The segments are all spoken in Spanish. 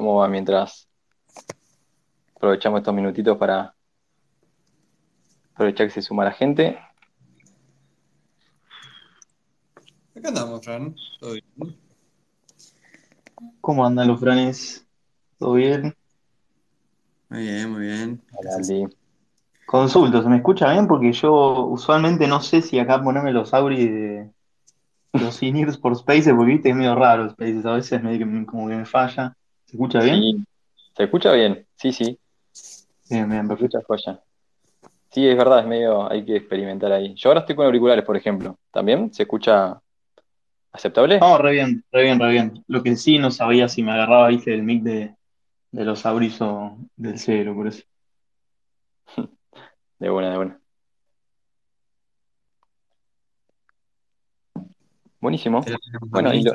¿Cómo va mientras aprovechamos estos minutitos para aprovechar que se suma la gente? Acá andamos, Fran. ¿Todo bien? ¿Cómo andan los franes? ¿Todo bien? Muy bien, muy bien. Hola. Consulto, ¿se me escucha bien? Porque yo usualmente no sé si acá ponerme los auris de los in por Spaces, porque viste que es medio raro Spaces, a veces me, como que me falla. ¿Se escucha bien? Sí, ¿se escucha bien? Sí, sí, Bien, bien, se perfecto. escucha joya. Sí, es verdad, es medio, hay que experimentar ahí. Yo ahora estoy con auriculares, por ejemplo. ¿También se escucha aceptable? No, re bien, re bien, re bien. Lo que sí no sabía si me agarraba, viste, el mic de, de los auris o del cero, por eso. De buena, de buena. Buenísimo. Bueno, ahí lo,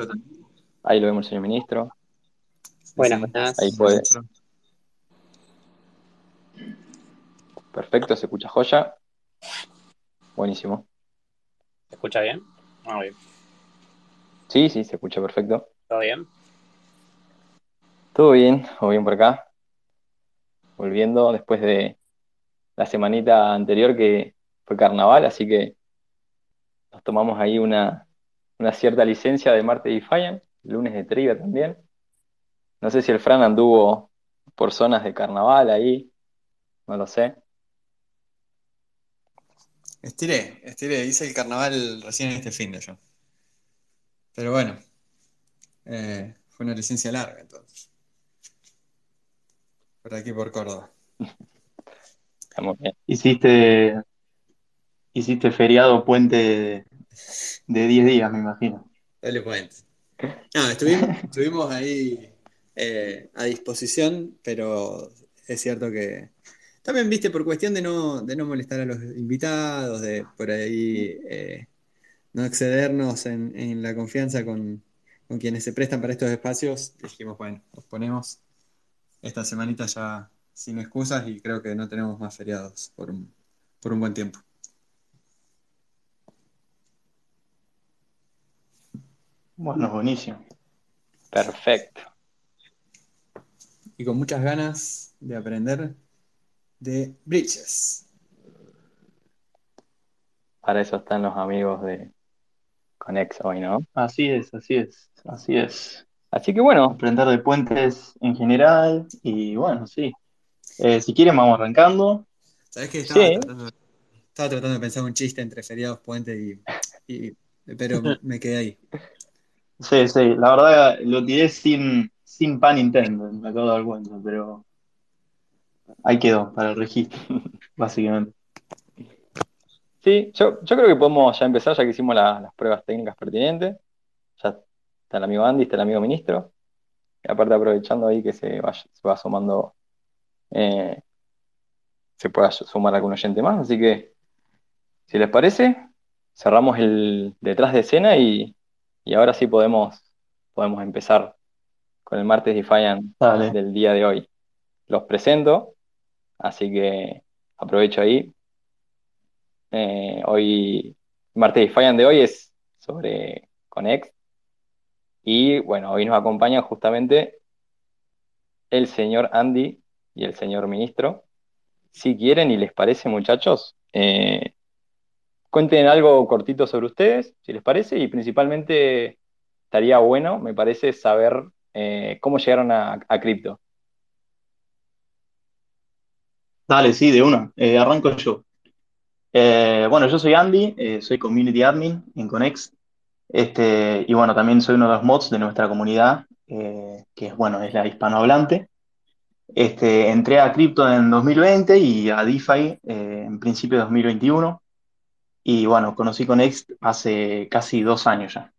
ahí lo vemos, señor ministro. Buenas, sí. buenas. Ahí puede. Perfecto, se escucha joya. Buenísimo. ¿Se escucha bien? Muy bien. Sí, sí, se escucha perfecto. ¿Todo bien? Todo bien, todo bien por acá. Volviendo después de la semanita anterior que fue carnaval, así que nos tomamos ahí una, una cierta licencia de Marte y Fallan, lunes de trivia también. No sé si el Fran anduvo por zonas de carnaval ahí, no lo sé. Estiré, estiré. Hice el carnaval recién este fin de yo. Pero bueno, eh, fue una licencia larga entonces. Por aquí por Córdoba. Estamos bien. Hiciste, hiciste feriado puente de, de 10 días, me imagino. Dale puente. No, estuvimos, estuvimos ahí eh, a disposición, pero es cierto que también, viste, por cuestión de no, de no molestar a los invitados, de por ahí eh, no excedernos en, la confianza con, con quienes se prestan para estos espacios, dijimos, bueno, nos ponemos esta semanita ya sin excusas y creo que no tenemos más feriados por un, por un buen tiempo. Bueno, buenísimo. Perfecto. Y con muchas ganas de aprender de bridges. Para eso están los amigos de Conex hoy, ¿no? Así es, así es, así es. Así que bueno, Aprender de puentes en general y bueno, sí. Eh, si quieren vamos arrancando. ¿Sabes qué? Estaba, Sí. tratando, estaba tratando de pensar un chiste entre feriados, puente y, y- pero me quedé ahí. Sí, sí, la verdad lo tiré sin, sin pan Nintendo, me acabo de dar cuenta, pero ahí quedó para el registro, básicamente. sí, yo, yo creo que podemos ya empezar, ya que hicimos la- las pruebas técnicas pertinentes. Ya está el amigo Andy, está el amigo ministro. Aparte aprovechando ahí que se vaya, se va sumando, eh, se pueda sumar algún oyente más. Así que, si les parece, cerramos el detrás de escena y, y ahora sí podemos, podemos empezar con el martes Defiant Dale. del día de hoy. Los presento, así que aprovecho ahí. Eh, hoy, martes Defiant de hoy es sobre Conex. Y bueno, hoy nos acompaña justamente el señor Andy y el señor ministro. Si quieren y les parece, muchachos, eh, cuenten algo cortito sobre ustedes, si les parece, y principalmente estaría bueno, me parece, saber eh, cómo llegaron a, a cripto. Dale, sí, de una. Eh, arranco yo. Eh, bueno, yo soy Andy, soy Community Admin en Conex. Este, y bueno, también soy uno de los mods de nuestra comunidad, que es, bueno, es la hispanohablante. Este, entré a cripto en 2020 y a DeFi en principio de 2021. Y bueno, conocí Conex hace casi dos años ya.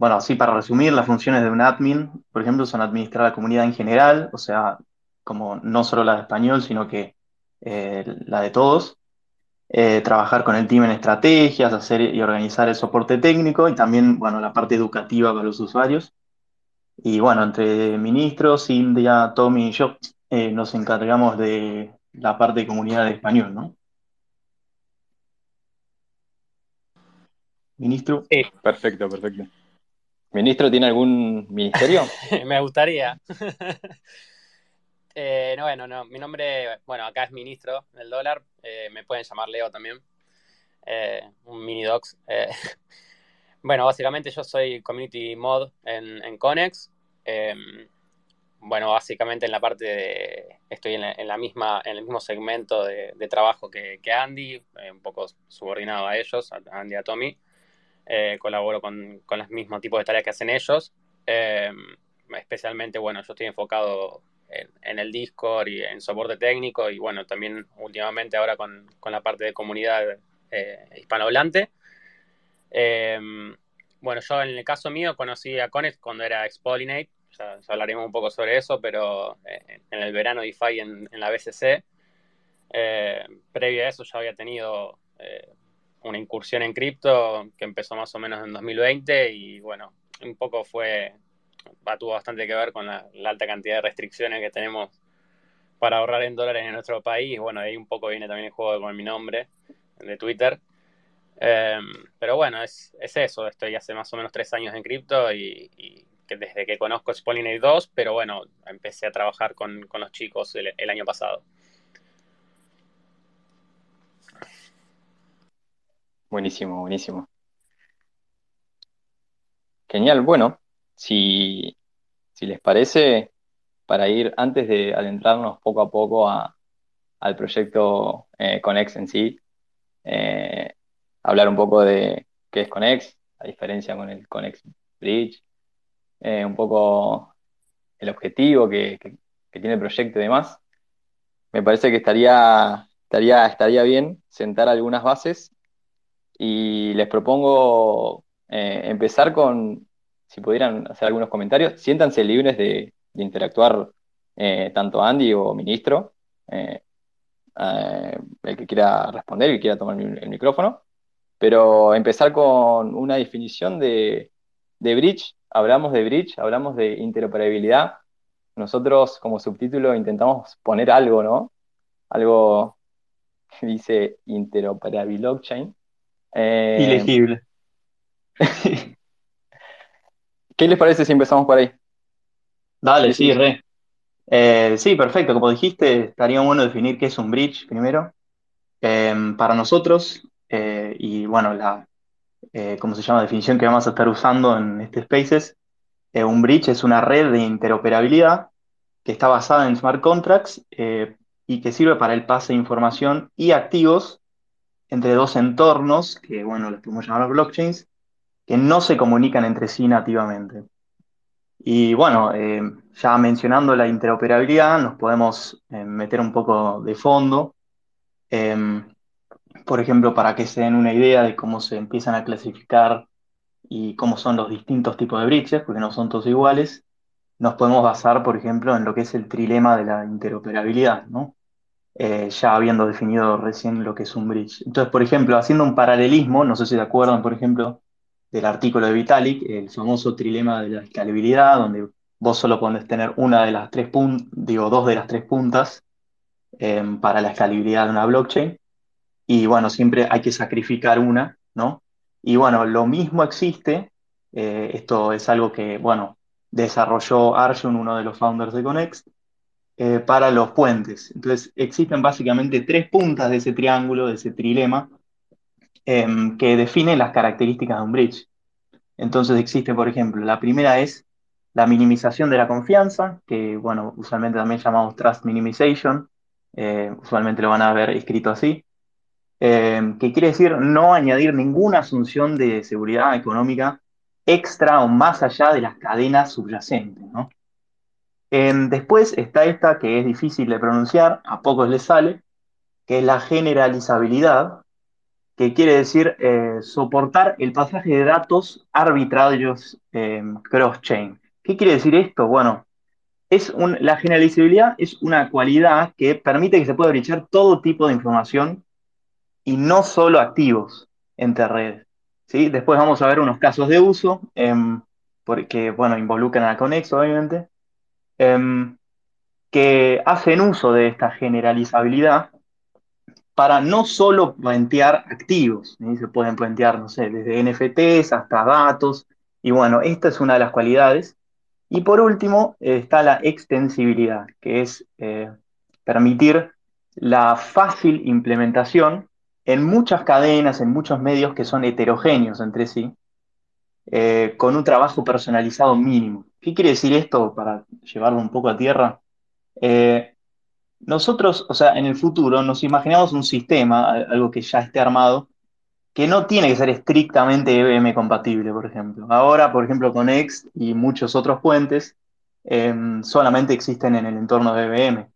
Bueno, así para resumir, las funciones de un admin, por ejemplo, son administrar la comunidad en general, o sea, como no solo la de español, sino que eh, la de todos. Eh, trabajar con el team en estrategias, hacer y organizar el soporte técnico y también, bueno, la parte educativa para los usuarios. Y bueno, entre ministros, India, Tommy y yo eh, nos encargamos de la parte de comunidad de español, ¿no? Ministro. Sí, Perfecto, perfecto. ¿Ministro tiene algún ministerio? Me gustaría. Eh, no, bueno, no, mi nombre, bueno, acá es ministro del dólar, eh, me pueden llamar Leo también, eh, un mini docs. bueno, básicamente yo soy community mod en, en Conex. bueno, básicamente en la parte de, estoy en la, misma, en el mismo segmento de, trabajo que, Andy, un poco subordinado a ellos, a Andy y a Tommy. Colaboro con, con los mismos tipos de tareas que hacen ellos. especialmente, bueno, yo estoy enfocado en, el Discord y en soporte técnico y bueno, también últimamente ahora con, la parte de comunidad eh, hispanohablante. Em, bueno, yo en el caso mío conocí a Connect cuando era Expolinate, ya, hablaremos un poco sobre eso, pero eh, en el verano DeFi en, en la BCC. Eh, previo a eso ya había tenido una incursión en cripto que empezó más o menos en 2020 y bueno, un poco fue tuvo bastante que ver con la, alta cantidad de restricciones que tenemos para ahorrar en dólares en nuestro país. Bueno, ahí un poco viene también el juego con mi nombre de Twitter. Em, pero bueno, es, eso. Estoy hace más o menos tres años en cripto y, que desde que conozco Spolinate 2, pero bueno, empecé a trabajar con, los chicos el, año pasado. Buenísimo, buenísimo. Genial, bueno, si, les parece, para ir antes de adentrarnos poco a poco al proyecto eh, Conex en sí, eh, hablar un poco de qué es Conex, la diferencia con el Conex Bridge, eh, un poco el objetivo que, tiene el proyecto y demás. Me parece que estaría, estaría, estaría bien sentar algunas bases y les propongo empezar con si pudieran hacer algunos comentarios, siéntanse libres de, interactuar eh, tanto Andy o ministro, eh, eh, el que quiera responder, el que quiera tomar el, micrófono, pero empezar con una definición de, bridge, hablamos de bridge, hablamos de interoperabilidad, nosotros como subtítulo intentamos poner algo, ¿no? Algo que dice interoperable blockchain. Ilegible. ¿Qué les parece si empezamos por ahí? Dale, sí, re. Eh, sí, perfecto. Como dijiste, estaría bueno definir qué es un bridge primero. Em, para nosotros, eh, y bueno, la, eh, ¿cómo se llama? definición que vamos a estar usando en este Spaces, un bridge es una red de interoperabilidad que está basada en smart contracts y que sirve para el pase de información y activos entre dos entornos, que bueno, los podemos llamar blockchains, que no se comunican entre sí nativamente. Y bueno, eh, ya mencionando la interoperabilidad, nos podemos eh, meter un poco de fondo. Em, por ejemplo, para que se den una idea de cómo se empiezan a clasificar y cómo son los distintos tipos de bridges, porque no son todos iguales, nos podemos basar, por ejemplo, en lo que es el trilema de la interoperabilidad, ¿no? Eh, ya habiendo definido recién lo que es un bridge. Entonces, por ejemplo, haciendo un paralelismo, no sé si se acuerdan, por ejemplo, del artículo de Vitalik, el famoso trilema de la escalabilidad, donde vos solo podés tener una de las tres puntas, digo, dos de las tres puntas em, para la escalabilidad de una blockchain. Y bueno, siempre hay que sacrificar una, ¿no? Y bueno, lo mismo existe, eh, esto es algo que, bueno, desarrolló Arjun, uno de los founders de Conex, eh, para los puentes. Entonces, existen básicamente tres puntas de ese triángulo, de ese trilema, Em, que define las características de un bridge. Entonces existe, por ejemplo, la primera es la minimización de la confianza, que bueno, usualmente también llamamos trust minimization, eh, usualmente lo van a ver escrito así, em, que quiere decir no añadir ninguna asunción de seguridad económica extra o más allá de las cadenas subyacentes. Em, después está esta que es difícil de pronunciar, a pocos les sale, que es la generalizabilidad, que quiere decir eh, soportar el pasaje de datos arbitrarios eh, cross-chain. ¿Qué quiere decir esto? Bueno, es la generalizabilidad es una cualidad que permite que se pueda brichar todo tipo de información y no solo activos entre redes. ¿sí? Después vamos a ver unos casos de uso, em, porque bueno, involucran a Conex, obviamente, em, que hacen uso de esta generalizabilidad para no solo plantear activos, se pueden plantear, no sé, desde NFTs hasta datos, Y bueno, esta es una de las cualidades. Y por último eh, está la extensibilidad, que es eh, permitir la fácil implementación en muchas cadenas, en muchos medios que son heterogéneos entre sí, eh, con un trabajo personalizado mínimo. ¿Qué quiere decir esto para llevarlo un poco a tierra? nosotros, o sea, en el futuro nos imaginamos un sistema, algo que ya esté armado, que no tiene que ser estrictamente EVM compatible, por ejemplo. Ahora, por ejemplo, con X y muchos otros puentes em, solamente existen en el entorno de EVM.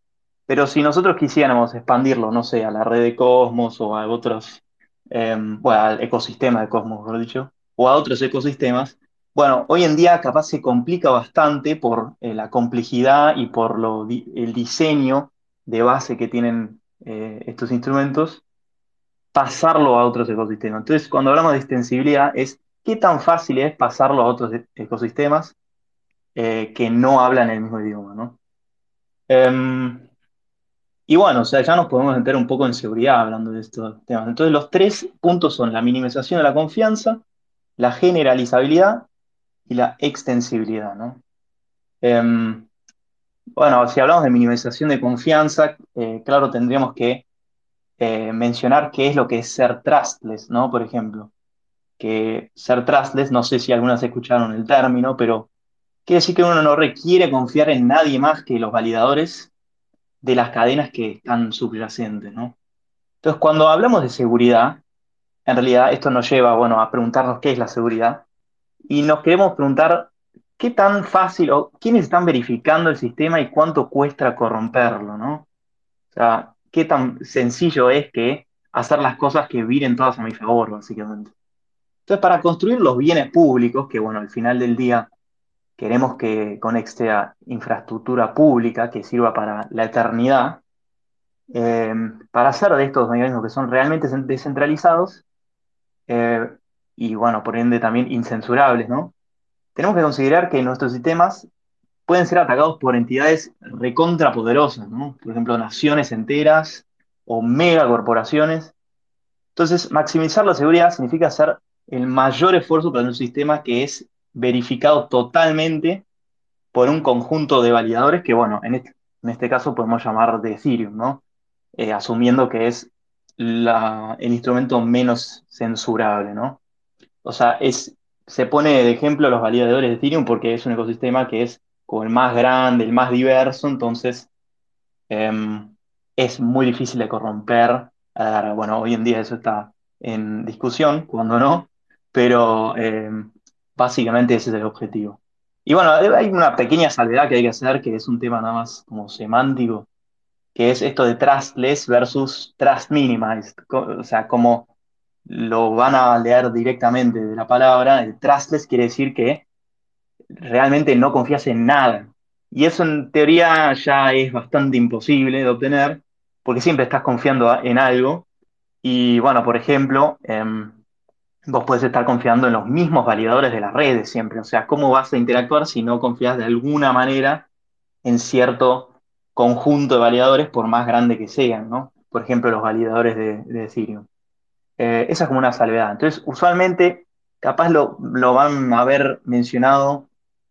Pero si nosotros quisiéramos expandirlo, no sé, a la red de Cosmos o a otros, em, bueno, al ecosistema de Cosmos, mejor dicho, o a otros ecosistemas, bueno, hoy en día capaz se complica bastante por eh, la complejidad y por lo, el diseño de base que tienen eh, estos instrumentos pasarlo a otros ecosistemas. Entonces, cuando hablamos de extensibilidad, es qué tan fácil es pasarlo a otros e-, ecosistemas eh, que no hablan el mismo idioma, ¿no? Em, y bueno, o sea, ya nos podemos meter un poco en seguridad hablando de estos temas. Entonces, los tres puntos son la minimización de la confianza, la generalizabilidad y la extensibilidad, ¿no? Em, bueno, si hablamos de minimización de confianza, eh, claro, tendríamos que eh, mencionar qué es lo que es ser trustless, ¿no? Por ejemplo, que ser trustless, no sé si algunas escucharon el término, pero quiere decir que uno no requiere confiar en nadie más que los validadores de las cadenas que están subyacentes, ¿no? Entonces, cuando hablamos de seguridad, en realidad esto nos lleva, bueno, a preguntarnos qué es la seguridad y nos queremos preguntar qué tan fácil o quiénes están verificando el sistema y cuánto cuesta corromperlo, ¿no? O sea, qué tan sencillo es que hacer las cosas que viren todas a mi favor, básicamente. Entonces, para construir los bienes públicos, que bueno, al final del día queremos que conecte a infraestructura pública que sirva para la eternidad, eh, para hacer de estos mecanismos que son realmente descentralizados eh, y bueno, por ende también incensurables, ¿no? Tenemos que considerar que nuestros sistemas pueden ser atacados por entidades recontrapoderosas, ¿no? Por ejemplo, naciones enteras o megacorporaciones. Entonces, maximizar la seguridad significa hacer el mayor esfuerzo para un sistema que es verificado totalmente por un conjunto de validadores que, bueno, en este, en este caso podemos llamar de Ethereum, ¿no? Eh, asumiendo que es el instrumento menos censurable, ¿no? O sea, es, se pone de ejemplo los validadores de Ethereum porque es un ecosistema que es como el más grande, el más diverso, entonces em, es muy difícil de corromper. bueno, hoy en día eso está en discusión, cuando no, pero em, básicamente ese es el objetivo. Y bueno, hay una pequeña salvedad que hay que hacer, que es un tema nada más como semántico, que es esto de trustless versus trust minimized. O sea, como lo van a leer directamente de la palabra, el trustless quiere decir que realmente no confías en nada. Y eso en teoría ya es bastante imposible de obtener, porque siempre estás confiando en algo. Y bueno, por ejemplo, em, vos puedes estar confiando en los mismos validadores de las redes siempre. O sea, ¿cómo vas a interactuar si no confías de alguna manera en cierto conjunto de validadores, por más grande que sean, ¿no? Por ejemplo, los validadores de, de Ethereum. Eh, esa es como una salvedad. Entonces, usualmente, capaz lo, lo van a haber mencionado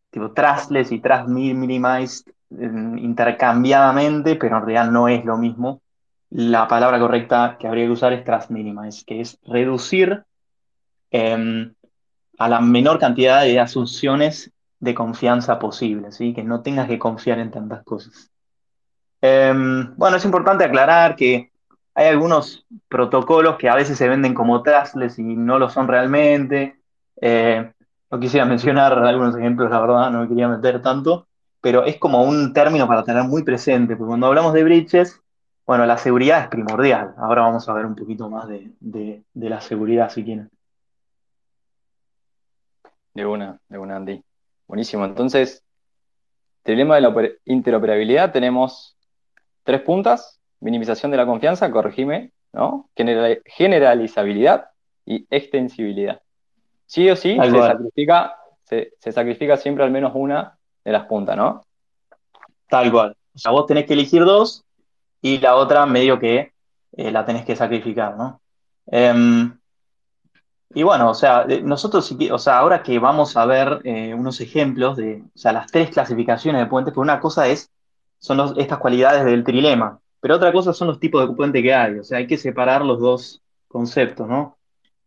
tipo trustless y trust minimized intercambiadamente, pero en realidad no es lo mismo. La palabra correcta que habría que usar es trust minimized, que es reducir em, a la menor cantidad de asunciones de confianza posible, ¿sí? que no tengas que confiar en tantas cosas. Em, bueno, es importante aclarar que hay algunos protocolos que a veces se venden como trustless y no lo son realmente. Eh, no quisiera mencionar algunos ejemplos, la verdad, no me quería meter tanto, pero es como un término para tener muy presente, porque cuando hablamos de breaches, bueno, la seguridad es primordial. Ahora vamos a ver un poquito más de, la seguridad, si quieren. De una, de una, Andy. Buenísimo. Entonces, tema de la interoperabilidad tenemos tres puntas, minimización de la confianza, corregime, ¿no? Generalizabilidad y extensibilidad. Sí o sí, se sacrifica, se, sacrifica siempre al menos una de las puntas, ¿no? Tal cual. O sea, vos tenés que elegir dos y la otra medio que eh, la tenés que sacrificar, ¿no? Em, Y bueno, o sea, nosotros, o sea, ahora que vamos a ver eh, unos ejemplos de, o sea, las tres clasificaciones de puentes, pues una cosa es, son estas cualidades del trilema, pero otra cosa son los tipos de puente que hay, o sea, hay que separar los dos conceptos, ¿no?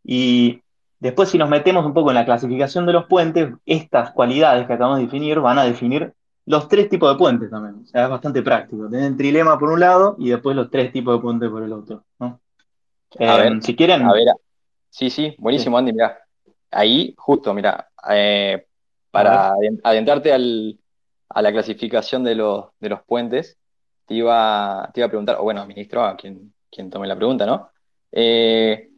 Y después si nos metemos un poco en la clasificación de los puentes, estas cualidades que acabamos de definir van a definir los tres tipos de puentes también, o sea, es bastante práctico, tener el trilema por un lado y después los tres tipos de puentes por el otro, ¿no? A ver, si quieren... A ver, Sí, sí, buenísimo, Andy. Mira, ahí justo, mira, eh, para adentrarte a la clasificación de los, de los puentes, te iba, a preguntar, o bueno, ministro, a quien, quien tome la pregunta, ¿no? Eh,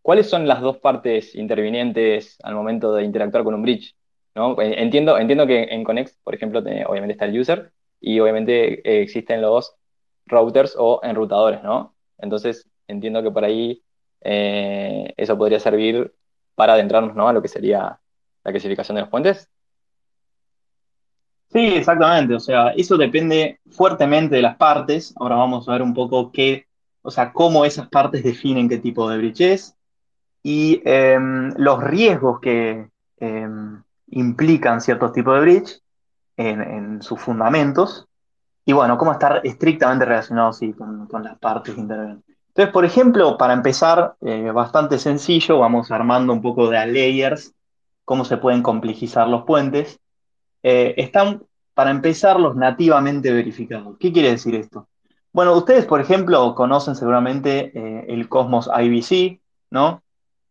¿Cuáles son las dos partes intervinientes al momento de interactuar con un bridge? ¿no? Eh, entiendo, entiendo que en Connex, por ejemplo, obviamente está el user y obviamente existen los routers o enrutadores, ¿no? Entonces, entiendo que por ahí eh, eso podría servir para adentrarnos ¿no? a lo que sería la clasificación de los puentes. Sí, exactamente. O sea, eso depende fuertemente de las partes. Ahora vamos a ver un poco qué, o sea, cómo esas partes definen qué tipo de bridge es y em, los riesgos que em, implican ciertos tipos de bridge en, sus fundamentos y bueno, cómo estar estrictamente relacionados con, con, las partes que intervienen. Entonces, por ejemplo, para empezar, eh, bastante sencillo, vamos armando un poco de layers, cómo se pueden complejizar los puentes. Eh, están, para empezar, los nativamente verificados. ¿Qué quiere decir esto? Bueno, ustedes, por ejemplo, conocen seguramente eh, el Cosmos IBC, ¿no?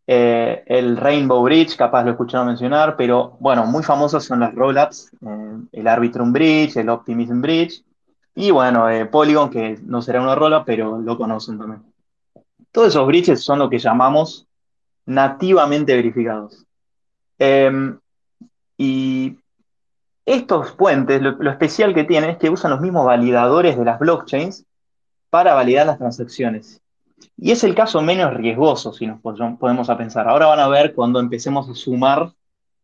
el Rainbow Bridge, capaz lo escucharon mencionar, pero bueno, muy famosos son las rollups, el Arbitrum Bridge, el Optimism Bridge, y bueno, Polygon, que no será una rola, pero lo conocen también. Todos esos bridges son lo que llamamos nativamente verificados. Em, y estos puentes, lo, especial que tienen es que usan los mismos validadores de las blockchains para validar las transacciones. Y es el caso menos riesgoso, si nos podemos a pensar. Ahora van a ver cuando empecemos a sumar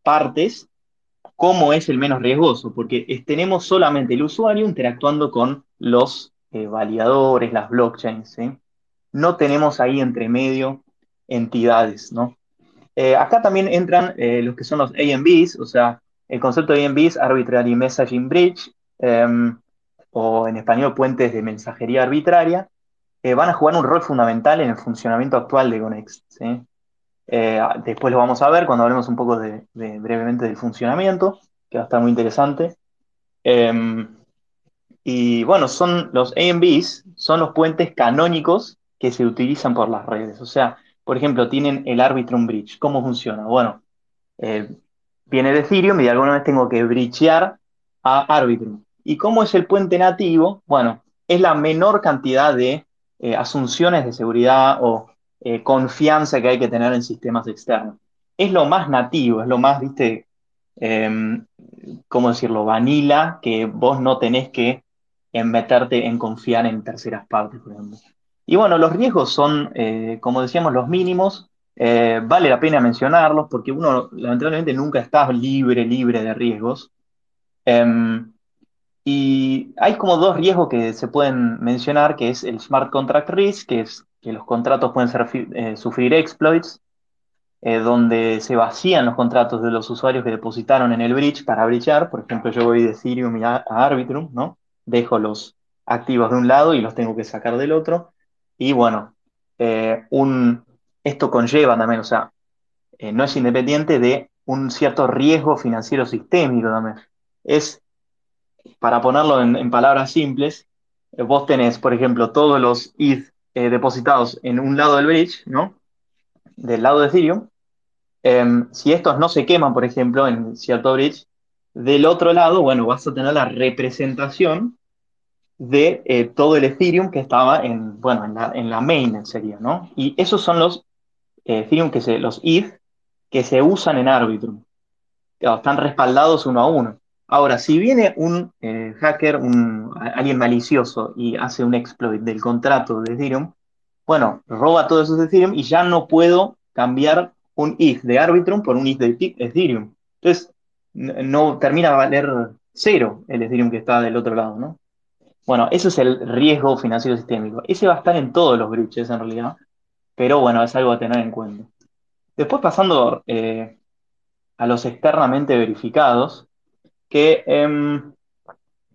partes, cómo es el menos riesgoso, porque tenemos solamente el usuario interactuando con los eh, validadores, las blockchains. no tenemos ahí entre medio entidades, ¿no? Eh, acá también entran eh, los que son los AMBs, o sea, el concepto de AMBs, Arbitrary Messaging Bridge, em, o en español puentes de mensajería arbitraria, eh, van a jugar un rol fundamental en el funcionamiento actual de Conext. después lo vamos a ver cuando hablemos un poco de, brevemente del funcionamiento, que va a estar muy interesante. Em, y bueno, son los AMBs, son los puentes canónicos que se utilizan por las redes. O sea, por ejemplo, tienen el Arbitrum Bridge. ¿Cómo funciona? Bueno, eh, viene de Ethereum y de alguna vez tengo que bridgear a Arbitrum. ¿Y cómo es el puente nativo? Bueno, es la menor cantidad de eh, asunciones de seguridad o eh, confianza que hay que tener en sistemas externos. Es lo más nativo, es lo más, viste, em, ¿cómo decirlo? Vanilla, que vos no tenés que meterte en confiar en terceras partes, por ejemplo. Y bueno, los riesgos son, eh, como decíamos, los mínimos. Eh, vale la pena mencionarlos porque uno lamentablemente nunca está libre, libre de riesgos. Em, y hay como dos riesgos que se pueden mencionar, que es el smart contract risk, que es que los contratos pueden eh, sufrir exploits, donde se vacían los contratos de los usuarios que depositaron en el bridge para bridgear. Por ejemplo, yo voy de Ethereum a, a Arbitrum, ¿no? Dejo los activos de un lado y los tengo que sacar del otro. Y bueno, eh, un, esto conlleva también, o sea, eh, no es independiente de un cierto riesgo financiero sistémico también. Es, para ponerlo en, palabras simples, eh, vos tenés, por ejemplo, todos los ETH depositados en un lado del bridge, ¿no? Del lado de Ethereum. Em, si estos no se queman, por ejemplo, en cierto bridge, del otro lado, bueno, vas a tener la representación de eh, todo el Ethereum que estaba en, bueno, en la, en la sería, ¿no? Y esos son los eh, Ethereum que se, los ETH que se usan en Arbitrum. Están respaldados uno a uno. Ahora, si viene un eh, hacker, alguien malicioso y hace un exploit del contrato de Ethereum, bueno, roba todos esos Ethereum y ya no puedo cambiar un ETH de Arbitrum por un ETH de Ethereum. Entonces, no termina a valer cero el Ethereum que está del otro lado, ¿no? Bueno, ese es el riesgo financiero sistémico. Ese va a estar en todos los bridges en realidad, pero bueno, es algo a tener en cuenta. Después pasando eh, a los externamente verificados, que em,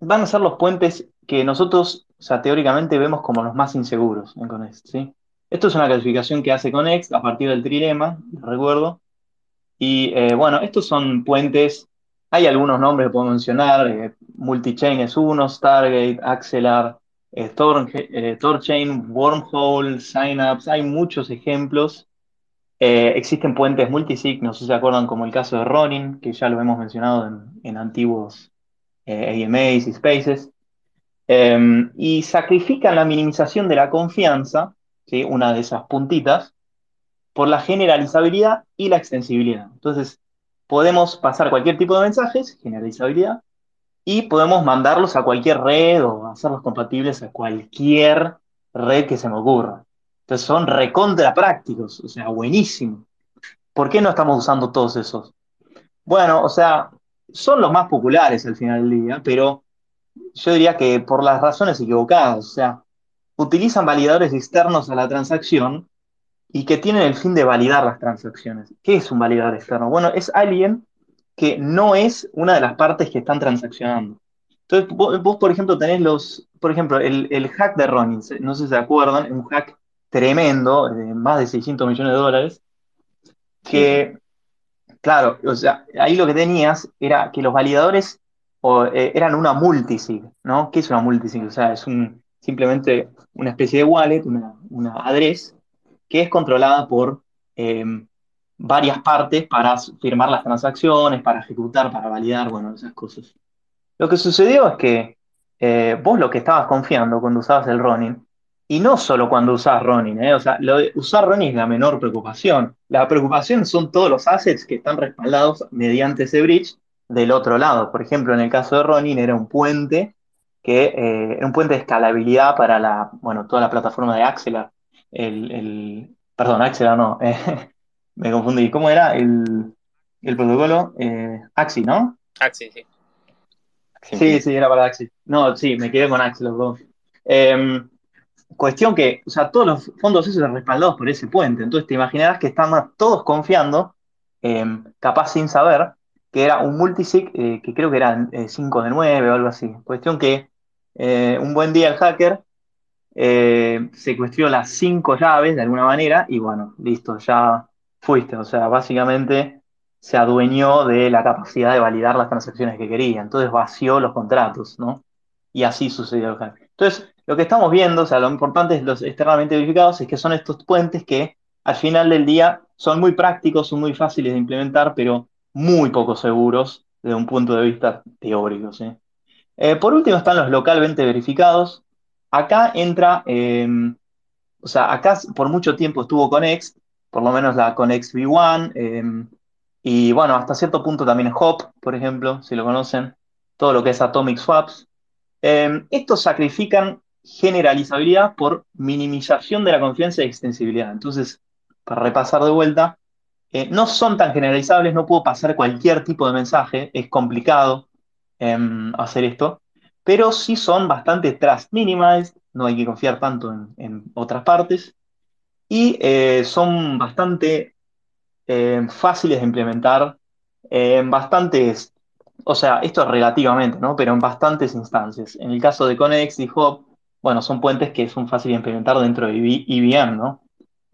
van a ser los puentes que nosotros, teóricamente vemos como los más inseguros en Conext, ¿sí? Esto es una clasificación que hace Conext a partir del trilema, recuerdo. Y eh, bueno, estos son puentes, hay algunos nombres que puedo mencionar, eh, Multichain es uno, Stargate, Axelar, eh, Torchain, Wormhole, Synapse, hay muchos ejemplos. existen puentes multisig, no sé si se acuerdan, como el caso de Ronin, que ya lo hemos mencionado en, en antiguos AMAs y Spaces. Em, y sacrifican la minimización de la confianza, ¿sí? una de esas puntitas, por la generalizabilidad y la extensibilidad. Entonces, podemos pasar cualquier tipo de mensajes, generalizabilidad, y podemos mandarlos a cualquier red o hacerlos compatibles a cualquier red que se me ocurra. Entonces son recontra prácticos, o sea, buenísimo. ¿Por qué no estamos usando todos esos? Bueno, o sea, son los más populares al final del día, pero yo diría que por las razones equivocadas, o sea, utilizan validadores externos a la transacción y que tienen el fin de validar las transacciones. ¿Qué es un validador externo? Bueno, es alguien que no es una de las partes que están transaccionando. Entonces, vos, por ejemplo, tenés los, por ejemplo, el, hack de Ronin, no sé si se acuerdan, un hack tremendo, de más de 600 millones de dólares, que, claro, o sea, ahí lo que tenías era que los validadores eh, eran una multisig, ¿no? ¿Qué es una multisig? O sea, es un, simplemente una especie de wallet, una, una address, que es controlada por em, varias partes para firmar las transacciones, para ejecutar, para validar, bueno, esas cosas. Lo que sucedió es que eh, vos lo que estabas confiando cuando usabas el Ronin, y no solo cuando usabas Ronin, ¿eh? o sea, usar Ronin es la menor preocupación. La preocupación son todos los assets que están respaldados mediante ese bridge del otro lado. Por ejemplo, en el caso de Ronin era un puente que eh, era un puente de escalabilidad para la, bueno, toda la plataforma de Axelar. El, perdón, Axelar no, me confundí. ¿Cómo era el, protocolo? Eh, Axi, ¿no? Axi, sí. Sí, sí, era para Axi. No, sí, me quedé con Axi los dos. Em, cuestión que, o sea, todos los fondos esos son respaldados por ese puente. Entonces te imaginarás que están todos confiando, em, capaz sin saber, que era un multisig eh, que creo que eran 5 eh, de 9 o algo así. Cuestión que eh, un buen día el hacker secuestró las 5 llaves de alguna manera y bueno, listo, ya fuiste. O sea, básicamente se adueñó de la capacidad de validar las transacciones que quería. Entonces vació los contratos, ¿no? Y así sucedió. Entonces, lo que estamos viendo, o sea, lo importante es los externamente verificados, es que son estos puentes que al final del día son muy prácticos, son muy fáciles de implementar, pero muy poco seguros desde un punto de vista teórico. Eh, por último están los localmente verificados. Acá entra, em, o sea, acá por mucho tiempo estuvo Conex, por lo menos la Conex V1, em, y bueno, hasta cierto punto también Hop, por ejemplo, si lo conocen, todo lo que es Atomic Swaps. Em, estos sacrifican generalizabilidad por minimización de la confianza y extensibilidad. Entonces, para repasar de vuelta, eh, no son tan generalizables, no puedo pasar cualquier tipo de mensaje, es complicado em, hacer esto, pero sí son bastante trust minimized, no hay que confiar tanto en, otras partes, y eh, son bastante em, fáciles de implementar en bastantes, o sea, esto es relativamente, ¿no? Pero en bastantes instancias. En el caso de Conex y Hop, bueno, son puentes que son fáciles de implementar dentro de IBM, ¿no?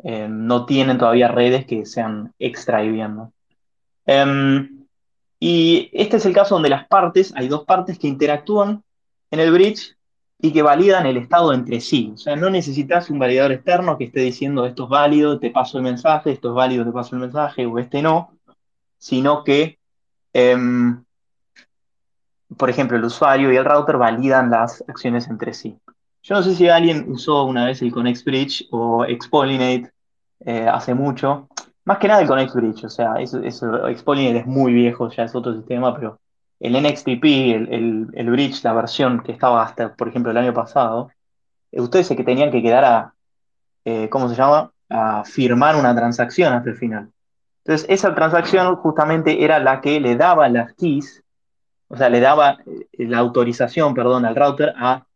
Eh, no tienen todavía redes que sean extra IBM. Em, y este es el caso donde las partes, hay dos partes que interactúan en el bridge y que validan el estado entre sí. O sea, no necesitas un validador externo que esté diciendo esto es válido, te paso el mensaje, esto es válido, te paso el mensaje, o este no, sino que, em, por ejemplo, el usuario y el router validan las acciones entre sí. Yo no sé si alguien usó una vez el Connect Bridge o Expollinate eh, hace mucho. Más que nada el Connect Bridge, o sea, eso, Expollinate es muy viejo, ya es otro sistema, pero el NXTP, el, el, Bridge, la versión que estaba hasta, por ejemplo, el año pasado, eh, ustedes que tenían que quedar a, eh, ¿cómo se llama? A firmar una transacción hasta el final. Entonces, esa transacción justamente era la que le daba las keys, o sea, le daba la autorización, perdón, al router a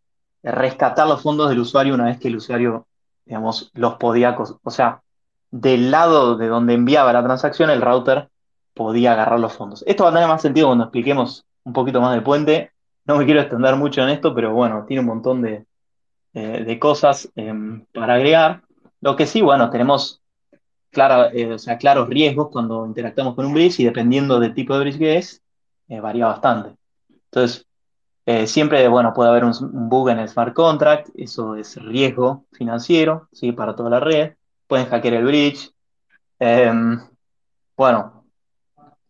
rescatar los fondos del usuario una vez que el usuario, digamos, los podía, o sea, del lado de donde enviaba la transacción el router podía agarrar los fondos. Esto va a tener más sentido cuando expliquemos un poquito más del puente. No me quiero extender mucho en esto, pero bueno, tiene un montón de, eh, cosas em, para agregar. Lo que sí, bueno, tenemos eh, claros riesgos cuando interactuamos con un bridge y dependiendo del tipo de bridge que es, eh, varía bastante. Entonces, siempre, bueno, puede haber un, bug en el smart contract, eso es riesgo financiero, ¿sí? Para toda la red. Pueden hackear el bridge. Em, bueno,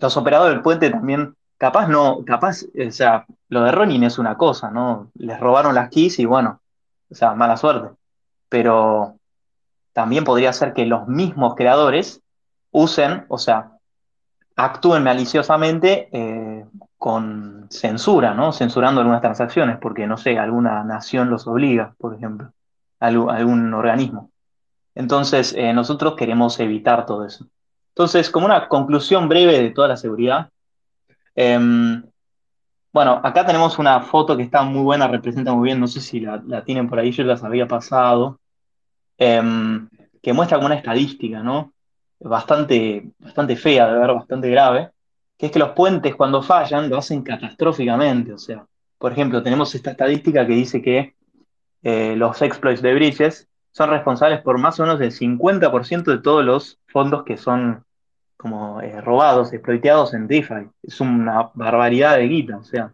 los operadores del puente también, capaz no, capaz, o sea, lo de Ronin es una cosa, ¿no? Les robaron las keys y bueno, o sea, mala suerte. Pero también podría ser que los mismos creadores usen, o sea, actúen maliciosamente eh, con censura, ¿no? Censurando algunas transacciones, porque no sé, alguna nación los obliga, por ejemplo, algún, organismo. Entonces, eh, nosotros queremos evitar todo eso. Entonces, como una conclusión breve de toda la seguridad, em, bueno, acá tenemos una foto que está muy buena, representa muy bien, no sé si la, tienen por ahí, yo las había pasado, em, que muestra como una estadística, ¿no? Bastante, bastante fea de ver, bastante grave, que es que los puentes cuando fallan lo hacen catastróficamente, o sea, por ejemplo, tenemos esta estadística que dice que eh, los exploits de breaches son responsables por más o menos el 50% de todos los fondos que son como eh, robados, exploiteados en DeFi. Es una barbaridad de guita, o sea,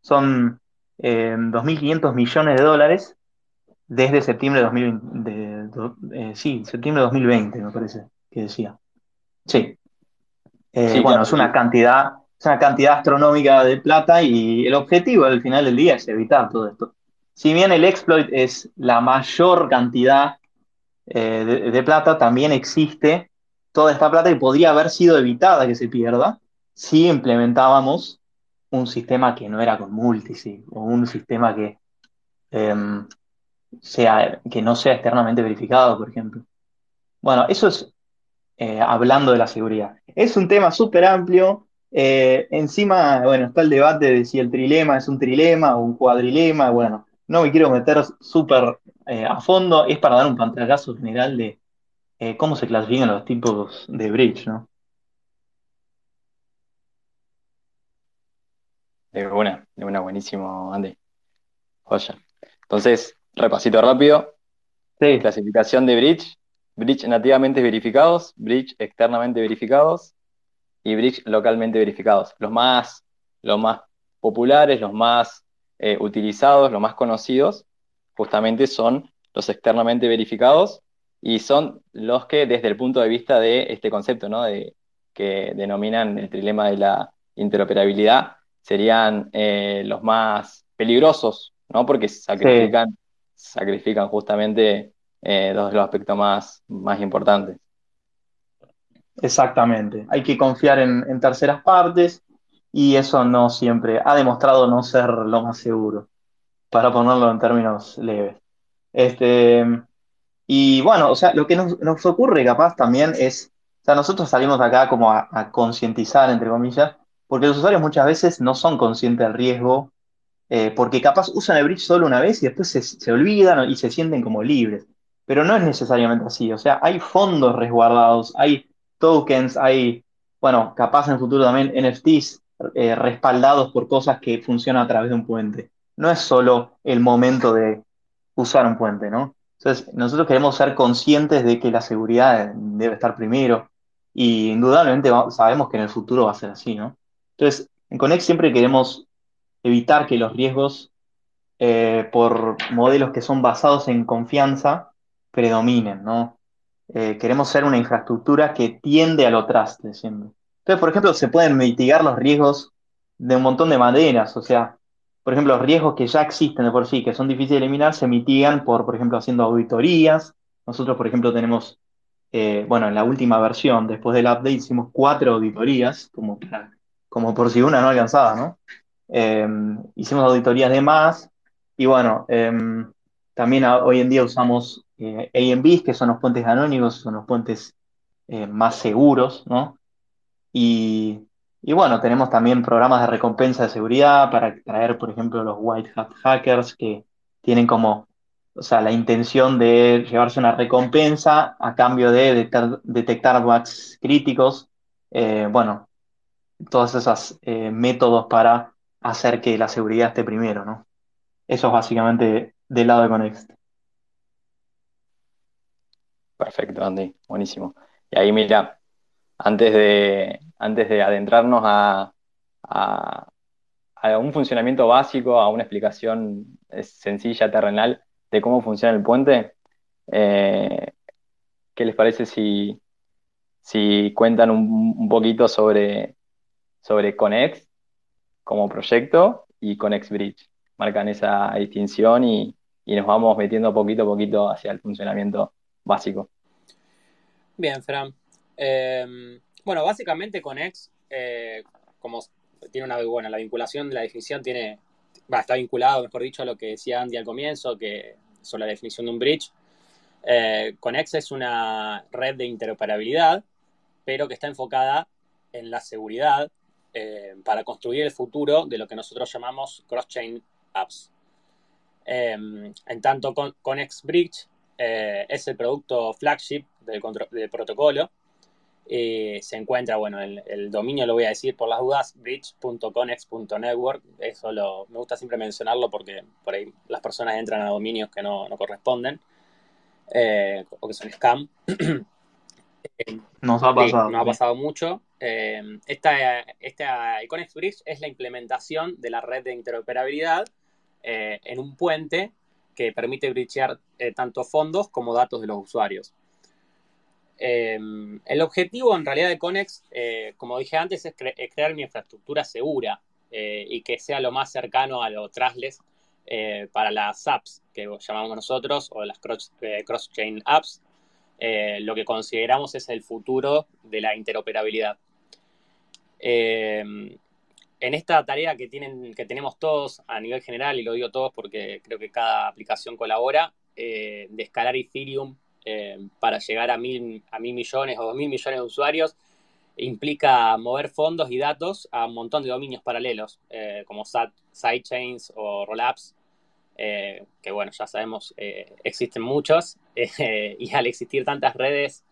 son 2.500 eh, millones de dólares desde septiembre de 2020, eh, sí, septiembre de 2020 me parece que decía. Sí. bueno, es una cantidad, es una cantidad astronómica de plata y el objetivo al final del día es evitar todo esto. Si bien el exploit es la mayor cantidad de, plata, también existe toda esta plata que podría haber sido evitada que se pierda si implementábamos un sistema que no era con multisig o un sistema que, em, sea, que no sea externamente verificado, por ejemplo. Bueno, eso es eh, hablando de la seguridad. Es un tema súper amplio. Eh, encima, bueno, está el debate de si el trilema es un trilema o un cuadrilema. Bueno, no me quiero meter súper eh, a fondo. Es para dar un pantallazo general de, eh, cómo se clasifican los tipos de bridge, ¿no? De una, de una, buenísimo, Andy. Joya. Entonces, repasito rápido. Sí. Clasificación de bridge. Bridge nativamente verificados, bridge externamente verificados y bridge localmente verificados. Los más, los más populares, los más eh, utilizados, los más conocidos, justamente son los externamente verificados y son los que desde el punto de vista de este concepto, ¿no? De, que denominan el trilema de la interoperabilidad, serían eh, los más peligrosos, ¿no? Porque sacrifican, sacrifican justamente eh, dos de los aspectos más, más importantes. Exactamente. Hay que confiar en, en, terceras partes y eso no siempre ha demostrado no ser lo más seguro, para ponerlo en términos leves. Este, y bueno, o sea, lo que nos, ocurre capaz también es, o sea, nosotros salimos acá como a, concientizar, entre comillas, porque los usuarios muchas veces no son conscientes del riesgo, eh, porque capaz usan el bridge solo una vez y después se, olvidan y se sienten como libres. Pero no es necesariamente así, o sea, hay fondos resguardados, hay tokens, hay, bueno, capaz en el futuro también NFTs eh, respaldados por cosas que funcionan a través de un puente. No es solo el momento de usar un puente, ¿no? Entonces, nosotros queremos ser conscientes de que la seguridad debe estar primero y indudablemente sabemos que en el futuro va a ser así, ¿no? Entonces, en Connect siempre queremos evitar que los riesgos eh, por modelos que son basados en confianza predominen, ¿no? Eh, queremos ser una infraestructura que tiende a lo traste siempre. Entonces, por ejemplo, se pueden mitigar los riesgos de un montón de maneras, o sea, por ejemplo, los riesgos que ya existen de por sí, que son difíciles de eliminar, se mitigan por, por ejemplo, haciendo auditorías. Nosotros, por ejemplo, tenemos, eh, bueno, en la última versión, después del update, hicimos cuatro auditorías, como, por si una no alcanzaba, ¿no? Em, hicimos auditorías de más, y bueno, em, también hoy en día usamos eh, AMBs, que son los puentes anónimos, son los puentes eh, más seguros, ¿no? Y bueno, tenemos también programas de recompensa de seguridad para traer, por ejemplo, los white hat hackers que tienen como o sea, la intención de llevarse una recompensa a cambio de detectar, bugs críticos. Eh, bueno, todos esos eh, métodos para hacer que la seguridad esté primero, ¿no? Eso es básicamente del lado de Conext. Perfecto, Andy, buenísimo. Y ahí mira, antes de, antes de adentrarnos a, un funcionamiento básico, a una explicación sencilla, terrenal, de cómo funciona el puente, eh, ¿qué les parece si, cuentan un, poquito sobre, sobre Conex como proyecto y Conex Bridge? Marcan esa distinción y, nos vamos metiendo poquito a poquito hacia el funcionamiento básico. Bien, Fran. Em, bueno, básicamente Conex, eh, como tiene una, buena la vinculación de la definición tiene, va, está vinculado, mejor dicho, a lo que decía Andy al comienzo, que sobre la definición de un bridge. Eh, Conex es una red de interoperabilidad, pero que está enfocada en la seguridad eh, para construir el futuro de lo que nosotros llamamos cross-chain apps. Em, en tanto, con, Conex Bridge eh, es el producto flagship del, del protocolo eh, se encuentra, bueno, el, dominio lo voy a decir por las dudas, bridge.conex.network. Eso lo, me gusta siempre mencionarlo porque por ahí las personas entran a dominios que no, corresponden eh, o que son scam. Nos ha pasado. nos ha pasado mucho. Eh, esta, esta Conex Bridge es la implementación de la red de interoperabilidad en un puente que permite bridgear tanto fondos como datos de los usuarios. Em, el objetivo en realidad de Conex, eh, como dije antes, es, crear una infraestructura segura eh, y que sea lo más cercano a lo trustless eh, para las apps que llamamos nosotros o las cross-chain apps. lo que consideramos es el futuro de la interoperabilidad. Em, en esta tarea que, tienen, que tenemos todos a nivel general, y lo digo todos porque creo que cada aplicación colabora, de escalar Ethereum eh, para llegar a mil, a mil millones o dos mil millones de usuarios implica mover fondos y datos a un montón de dominios paralelos, eh, como sidechains o rollups, eh, que bueno, ya sabemos, existen muchos, y al existir tantas redes,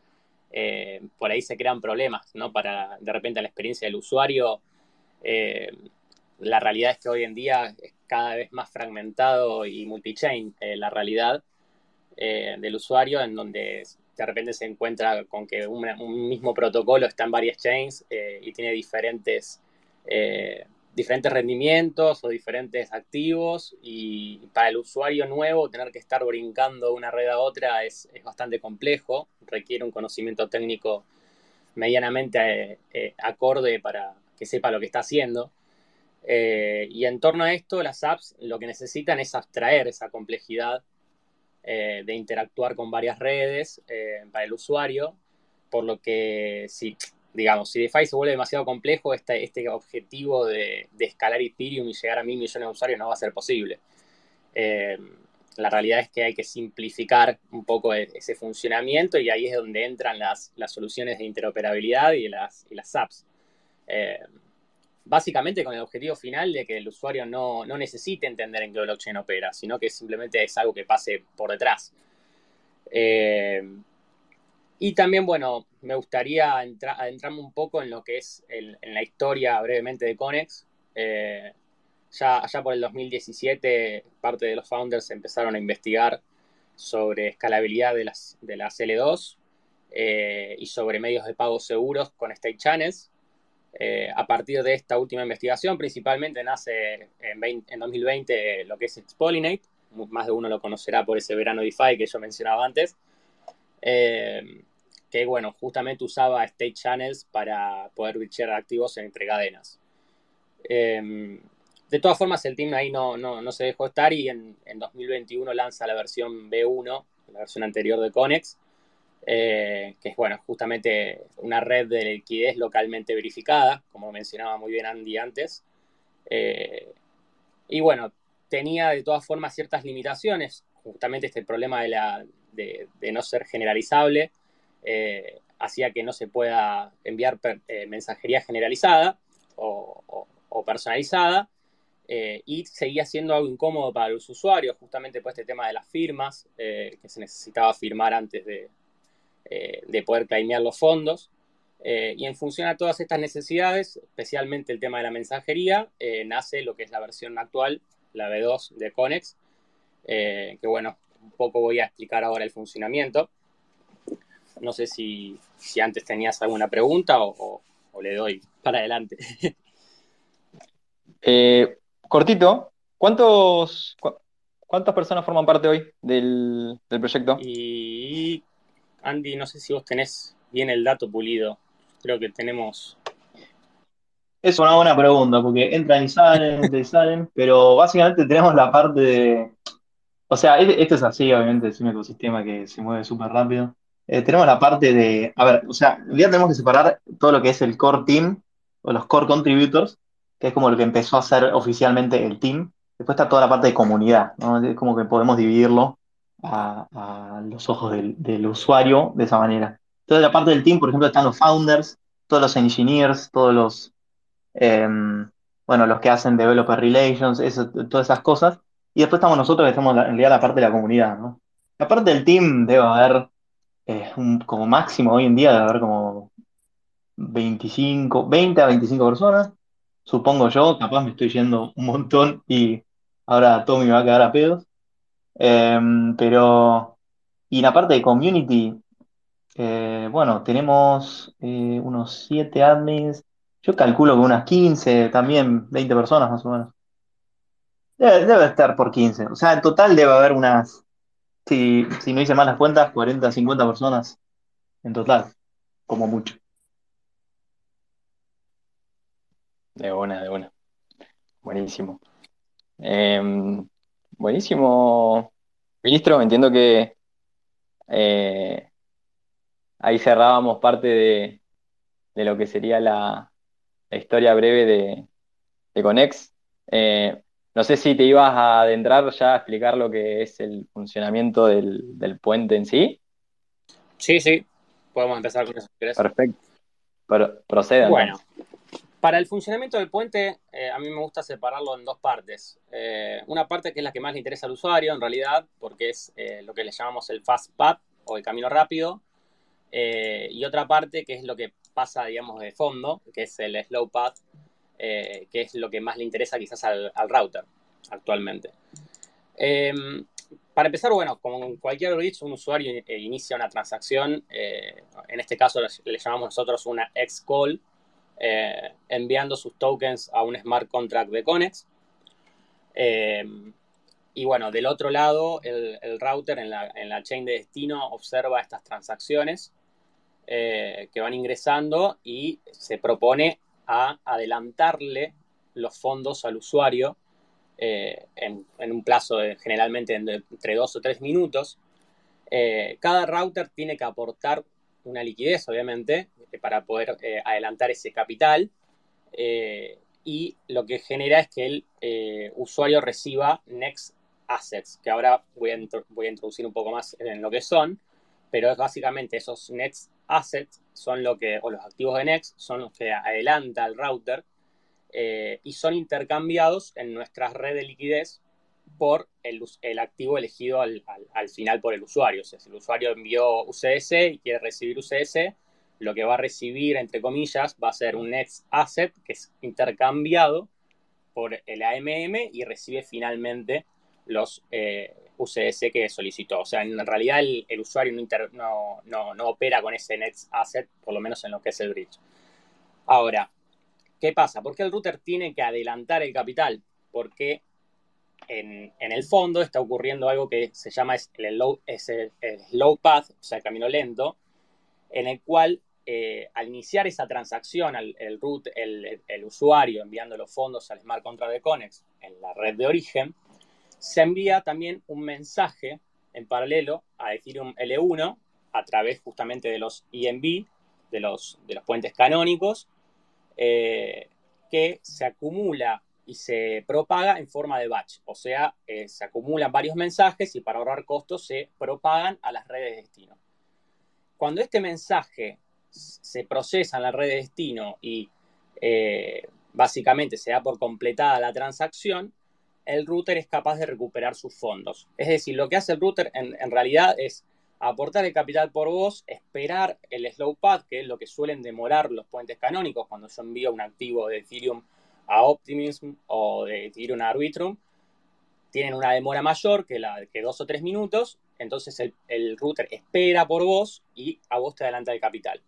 por ahí se crean problemas, ¿no? Para de repente la experiencia del usuario, la realidad es que hoy en día es cada vez más fragmentado y multichain la realidad, eh, del usuario, en donde de repente se encuentra con que un, mismo protocolo está en varias chains eh, y tiene diferentes, eh, diferentes rendimientos o diferentes activos y para el usuario nuevo tener que estar brincando de una red a otra es, es bastante complejo, requiere un conocimiento técnico medianamente acorde para que sepa lo que está haciendo. y en torno a esto, las apps lo que necesitan es abstraer esa complejidad eh, de interactuar con varias redes eh, para el usuario, por lo que si, digamos, si DeFi se vuelve demasiado complejo, este, este objetivo de, escalar Ethereum y llegar a mil millones de usuarios no va a ser posible. Eh, la realidad es que hay que simplificar un poco e, ese funcionamiento y ahí es donde entran las, soluciones de interoperabilidad y las, y las apps básicamente con el objetivo final de que el usuario no, necesite entender en qué blockchain opera, sino que simplemente es algo que pase por detrás. Eh, y también, bueno, me gustaría adentrarme un poco en lo que es en la historia brevemente de Conex. Eh, ya allá por el 2017, parte de los founders empezaron a investigar sobre escalabilidad de las, de las L2 eh, y sobre medios de pago seguros con state channels. Eh, a partir de esta última investigación, principalmente nace en, 2020 lo que es Expolinate, más de uno lo conocerá por ese verano DeFi que yo mencionaba antes, eh, que bueno, justamente usaba state channels para poder bichear activos entre cadenas. Eh, de todas formas, el team ahí no, no, se dejó estar y en, en, 2021 lanza la versión B1, la versión anterior de Conex, eh, que es bueno, justamente una red de liquidez localmente verificada, como mencionaba muy bien Andy antes. Eh, y bueno, tenía de todas formas ciertas limitaciones, justamente este problema de, la, de, no ser generalizable, eh, hacía que no se pueda enviar mensajería generalizada o, personalizada. y seguía siendo algo incómodo para los usuarios, justamente por este tema de las firmas, que se necesitaba firmar antes de, de poder claimear los fondos. y en función a todas estas necesidades, especialmente el tema de la mensajería, nace lo que es la versión actual, la V2 de Conex, que bueno, un poco voy a explicar ahora el funcionamiento. No sé si, antes tenías alguna pregunta o, le doy para adelante. Eh, cortito, ¿cuántos, ¿cuántas personas forman parte hoy del, proyecto? Y Andy, no sé si vos tenés bien el dato pulido. Creo que tenemos es una buena pregunta, porque entran y salen, entran y salen, pero básicamente tenemos la parte de. O sea, esto es así, obviamente, es un ecosistema que se mueve súper rápido. Eh, tenemos la parte de, a ver, o sea, en realidad tenemos que separar todo lo que es el core team o los core contributors, que es como lo que empezó a ser oficialmente el team. Después está toda la parte de comunidad, ¿no? Es como que podemos dividirlo a, los ojos del, usuario de esa manera. Entonces, la parte del team, por ejemplo, están los founders, todos los engineers, todos los, em, bueno, los que hacen developer relations, todas esas cosas. Y después estamos nosotros que estamos en realidad la parte de la comunidad. La parte del team debe haber eh, como máximo hoy en día debe haber como 25, 20 a 25 personas, supongo yo, capaz me estoy yendo un montón y ahora Tommy va a quedar a pedos. Em, pero, y la parte de community, eh, bueno, tenemos eh, unos 7 admins, yo calculo que unas 15, también 20 personas más o menos. Debe, debe estar por 15, o sea, en total debe haber unas si, si no hice mal las cuentas, 40, 50 personas en total, como mucho. De una, de una. Buenísimo. Em, buenísimo, ministro. Entiendo que eh, ahí cerrábamos parte de, lo que sería la, historia breve de, de Conex. Eh, no sé si te ibas a adentrar ya a explicar lo que es el funcionamiento del, puente en sí. Sí, sí, podemos empezar con eso. Perfecto. Pero, proceda. Bueno, para el funcionamiento del puente, eh, a mí me gusta separarlo en dos partes. Eh, una parte que es la que más le interesa al usuario, en realidad, porque es eh, lo que le llamamos el fast path o el camino rápido. y otra parte que es lo que pasa, digamos, de fondo, que es el slow path que es lo que más le interesa quizás al, router actualmente. Em, para empezar, bueno, como en cualquier bridge, un usuario inicia una transacción, en este caso le llamamos nosotros una X-Call, enviando sus tokens a un smart contract de Conex. Em, y bueno, del otro lado, el, router en la, en la, chain de destino observa estas transacciones que van ingresando y se propone a adelantarle los fondos al usuario eh, en, un plazo generalmente entre dos o tres minutos. Eh, cada router tiene que aportar una liquidez, obviamente, eh, para poder adelantar ese capital. y lo que genera es que el usuario reciba Next Assets, que ahora voy a, voy a introducir un poco más en lo que son, pero es básicamente esos Next assets son lo que, o los activos de Next, son los que adelanta el router eh, y son intercambiados en nuestra red de liquidez por el, el activo elegido al, final por el usuario. O sea, si el usuario envió UCS y quiere recibir UCS, lo que va a recibir, entre comillas, va a ser un Next Asset que es intercambiado por el AMM y recibe finalmente los, eh, UCS que solicitó. O sea, en realidad el, usuario no, no, opera con ese Next Asset, por lo menos en lo que es el bridge. Ahora, ¿qué pasa? ¿Por qué el router tiene que adelantar el capital? Porque en, el fondo está ocurriendo algo que se llama el, low, slow path, o sea, el camino lento, en el cual eh, al iniciar esa transacción, el, root, el, el, usuario enviando los fondos al smart contract de Conex en la red de origen, se envía también un mensaje en paralelo a Ethereum L1 a través justamente de los EMB, de los, de los puentes canónicos, eh, que se acumula y se propaga en forma de batch. O sea, eh, se acumulan varios mensajes y para ahorrar costos se propagan a las redes de destino. Cuando este mensaje se procesa en la red de destino y eh, básicamente se da por completada la transacción, el router es capaz de recuperar sus fondos. Es decir, lo que hace el router en, en realidad es aportar el capital por vos, esperar el slow path, que es lo que suelen demorar los puentes canónicos cuando yo envío un activo de Ethereum a Optimism o de Ethereum a Arbitrum, tienen una demora mayor que la que dos o tres minutos, entonces el, router espera por vos y a vos te adelanta el capital.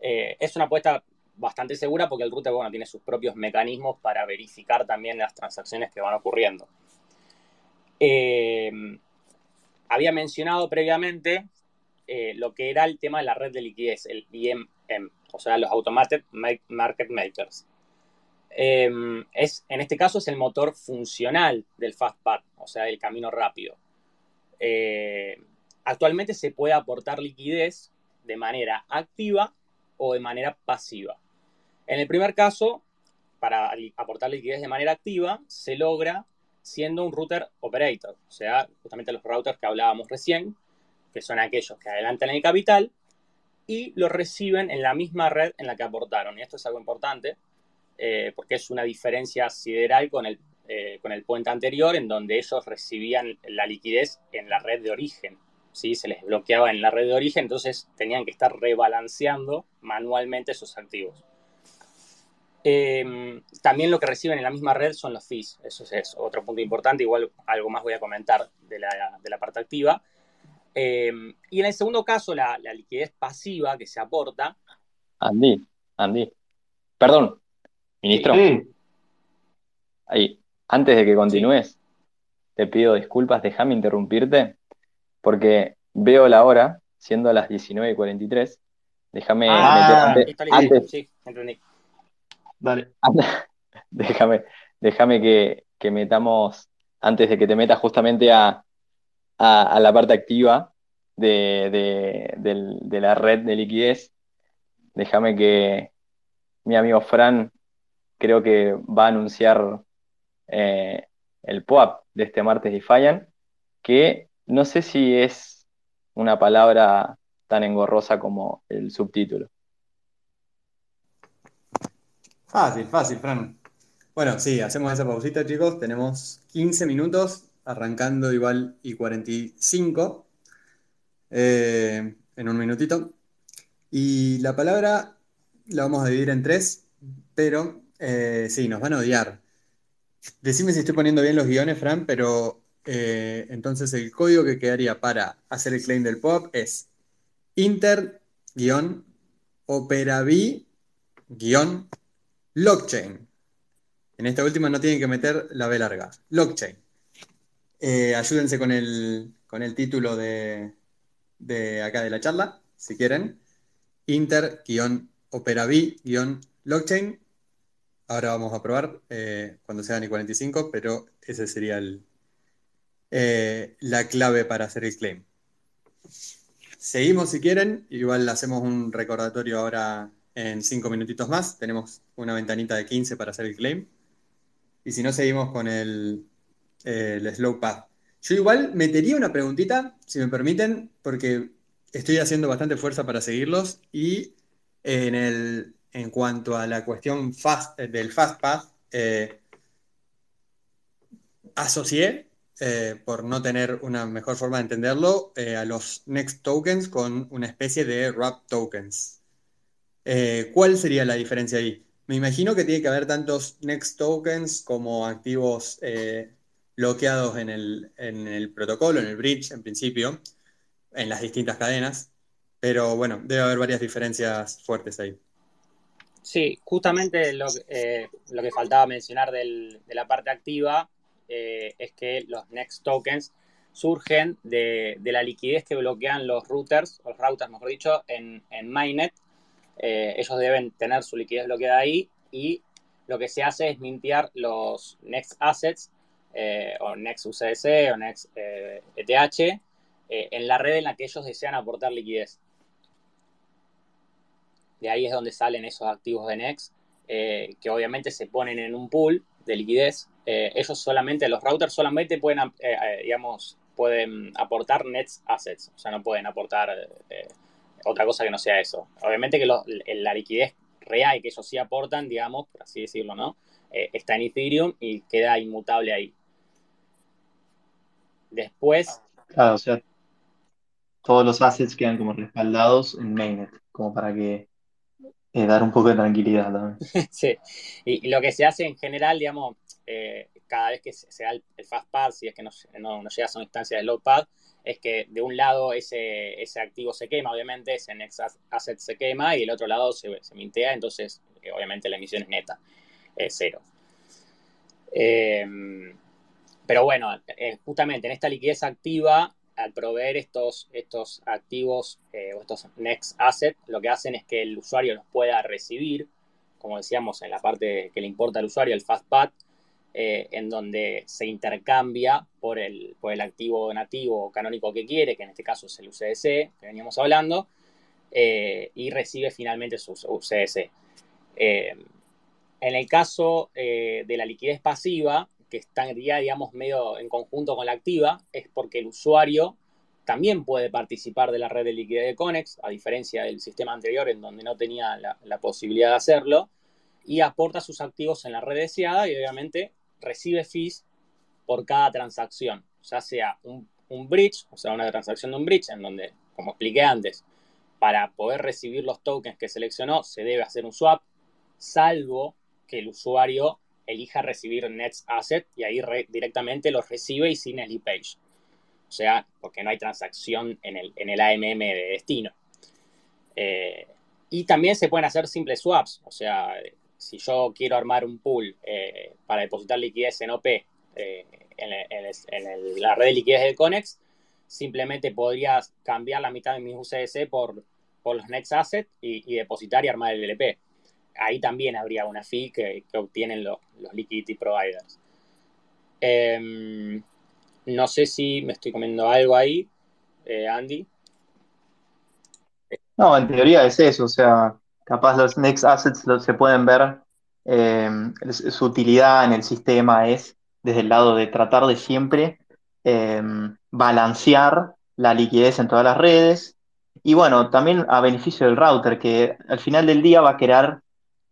Eh, es una apuesta bastante segura porque el router bueno, tiene sus propios mecanismos para verificar también las transacciones que van ocurriendo. Eh, había mencionado previamente eh, lo que era el tema de la red de liquidez, el IMM, o sea, los Automated Market Makers. Em, es, en este caso es el motor funcional del Fastpath, o sea, del camino rápido. Eh, actualmente se puede aportar liquidez de manera activa o de manera pasiva. En el primer caso, para aportar liquidez de manera activa, se logra siendo un router operator, o sea, justamente los routers que hablábamos recién, que son aquellos que adelantan el capital y lo reciben en la misma red en la que aportaron. Y esto es algo importante eh, porque es una diferencia sideral con el, eh, con el puente anterior en donde ellos recibían la liquidez en la red de origen. ¿sí? Se les bloqueaba en la red de origen, entonces tenían que estar rebalanceando manualmente esos activos. Em, también lo que reciben en la misma red son los fees. Eso es, otro punto importante. Igual algo más voy a comentar de la, parte activa. Em, y en el segundo caso, la, liquidez pasiva que se aporta. Andy, Andy. Perdón, ministro. Ahí, antes de que continúes, te pido disculpas, déjame interrumpirte, porque veo la hora, siendo las 19.43. Déjame ah, meter, sí, entendí. Dale. déjame, déjame que, metamos, antes de que te metas justamente a, la parte activa de, la red de liquidez, déjame que mi amigo Fran creo que va a anunciar eh, el POAP de este martes de Fallan, que no sé si es una palabra tan engorrosa como el subtítulo. Fácil, fácil, Fran. Bueno, sí, hacemos esa pausita, chicos. Tenemos 15 minutos, arrancando igual y 45 eh, en un minutito. Y la palabra la vamos a dividir en tres, pero eh, sí, nos van a odiar. Decime si estoy poniendo bien los guiones, Fran, pero eh, entonces el código que quedaría para hacer el claim del pop es inter-operavi- Blockchain. En esta última no tienen que meter la B larga. Blockchain. Eh, ayúdense con el, con el título de, acá de la charla, si quieren. Inter-operavi-blockchain. Ahora vamos a probar eh, cuando sean I45, pero ese sería eh, la clave para hacer el claim. Seguimos si quieren, igual hacemos un recordatorio ahora en cinco minutitos más. Tenemos una ventanita de 15 para hacer el claim. Y si no, seguimos con el, el slow path. Yo igual metería una preguntita, si me permiten, porque estoy haciendo bastante fuerza para seguirlos. Y en, el, en cuanto a la cuestión fast, del fast path, eh, asocié, eh, por no tener una mejor forma de entenderlo, eh, a los next tokens con una especie de wrap tokens. Eh, ¿cuál sería la diferencia ahí? Me imagino que tiene que haber tantos Next tokens como activos eh, bloqueados en el, protocolo, en el bridge en principio, en las distintas cadenas, pero bueno, debe haber varias diferencias fuertes ahí. Sí, justamente lo, eh, que faltaba mencionar de la parte activa es que los Next tokens surgen de, la liquidez que bloquean los routers, los routers mejor dicho, en, en Mainnet eh, ellos deben tener su liquidez bloqueada ahí y lo que se hace es mintear los Next Assets eh, o Next UCS o Next ETH eh, e en la red en la que ellos desean aportar liquidez. De ahí es donde salen esos activos de Next, que obviamente se ponen en un pool de liquidez. ellos solamente, los routers solamente pueden, digamos, pueden aportar Next Assets, o sea, no pueden aportar otra cosa que no sea eso. Obviamente que la liquidez real que ellos sí aportan, digamos, por así decirlo, ¿no? Eh, está en Ethereum y queda inmutable ahí. Después. Claro, o sea, todos los assets quedan como respaldados en mainnet, como para que eh, dar un poco de tranquilidad también. sí, y, lo que se hace en general, digamos, eh, cada vez que se, da el, fastpad, si es que no, no, llegas a una instancia de loadpad, es que de un lado ese, ese activo se quema, obviamente, ese next asset se quema y del otro lado se, se mintea, entonces obviamente la emisión es neta cero. Em, pero bueno, eh, justamente en esta liquidez activa, al proveer estos, estos activos eh, o estos next assets, lo que hacen es que el usuario los pueda recibir, como decíamos en la parte que le importa al usuario, el FastPad, eh, en donde se intercambia por el, por el activo nativo o canónico que quiere, que en este caso es el UCDC, que veníamos hablando, y recibe finalmente su UCDC. En el caso eh, de la liquidez pasiva, que estaría, digamos, medio en conjunto con la activa, es porque el usuario también puede participar de la red de liquidez de Conex, a diferencia del sistema anterior en donde no tenía la, posibilidad de hacerlo, y aporta sus activos en la red deseada y obviamente recibe fees por cada transacción, ya sea un, un bridge, o sea, una transacción de un bridge, en donde, como expliqué antes, para poder recibir los tokens que seleccionó se debe hacer un swap, salvo que el usuario elija recibir Nets Asset y ahí directamente los recibe y sin el page O sea, porque no hay transacción en el, en el AMM de destino. Eh, y también se pueden hacer simples swaps. O sea, si yo quiero armar un pool eh, para depositar liquidez en OP eh, en, la red de liquidez de Conex, simplemente podría cambiar la mitad de mis UCS por, por los Nets Asset y, y depositar y armar el LP ahí también habría una fee que, obtienen los, liquidity providers. Em, no sé si me estoy comiendo algo ahí, eh, Andy. No, en teoría es eso, o sea, capaz los next assets se pueden ver, em, su utilidad en el sistema es desde el lado de tratar de siempre em, balancear la liquidez en todas las redes y bueno, también a beneficio del router, que al final del día va a querer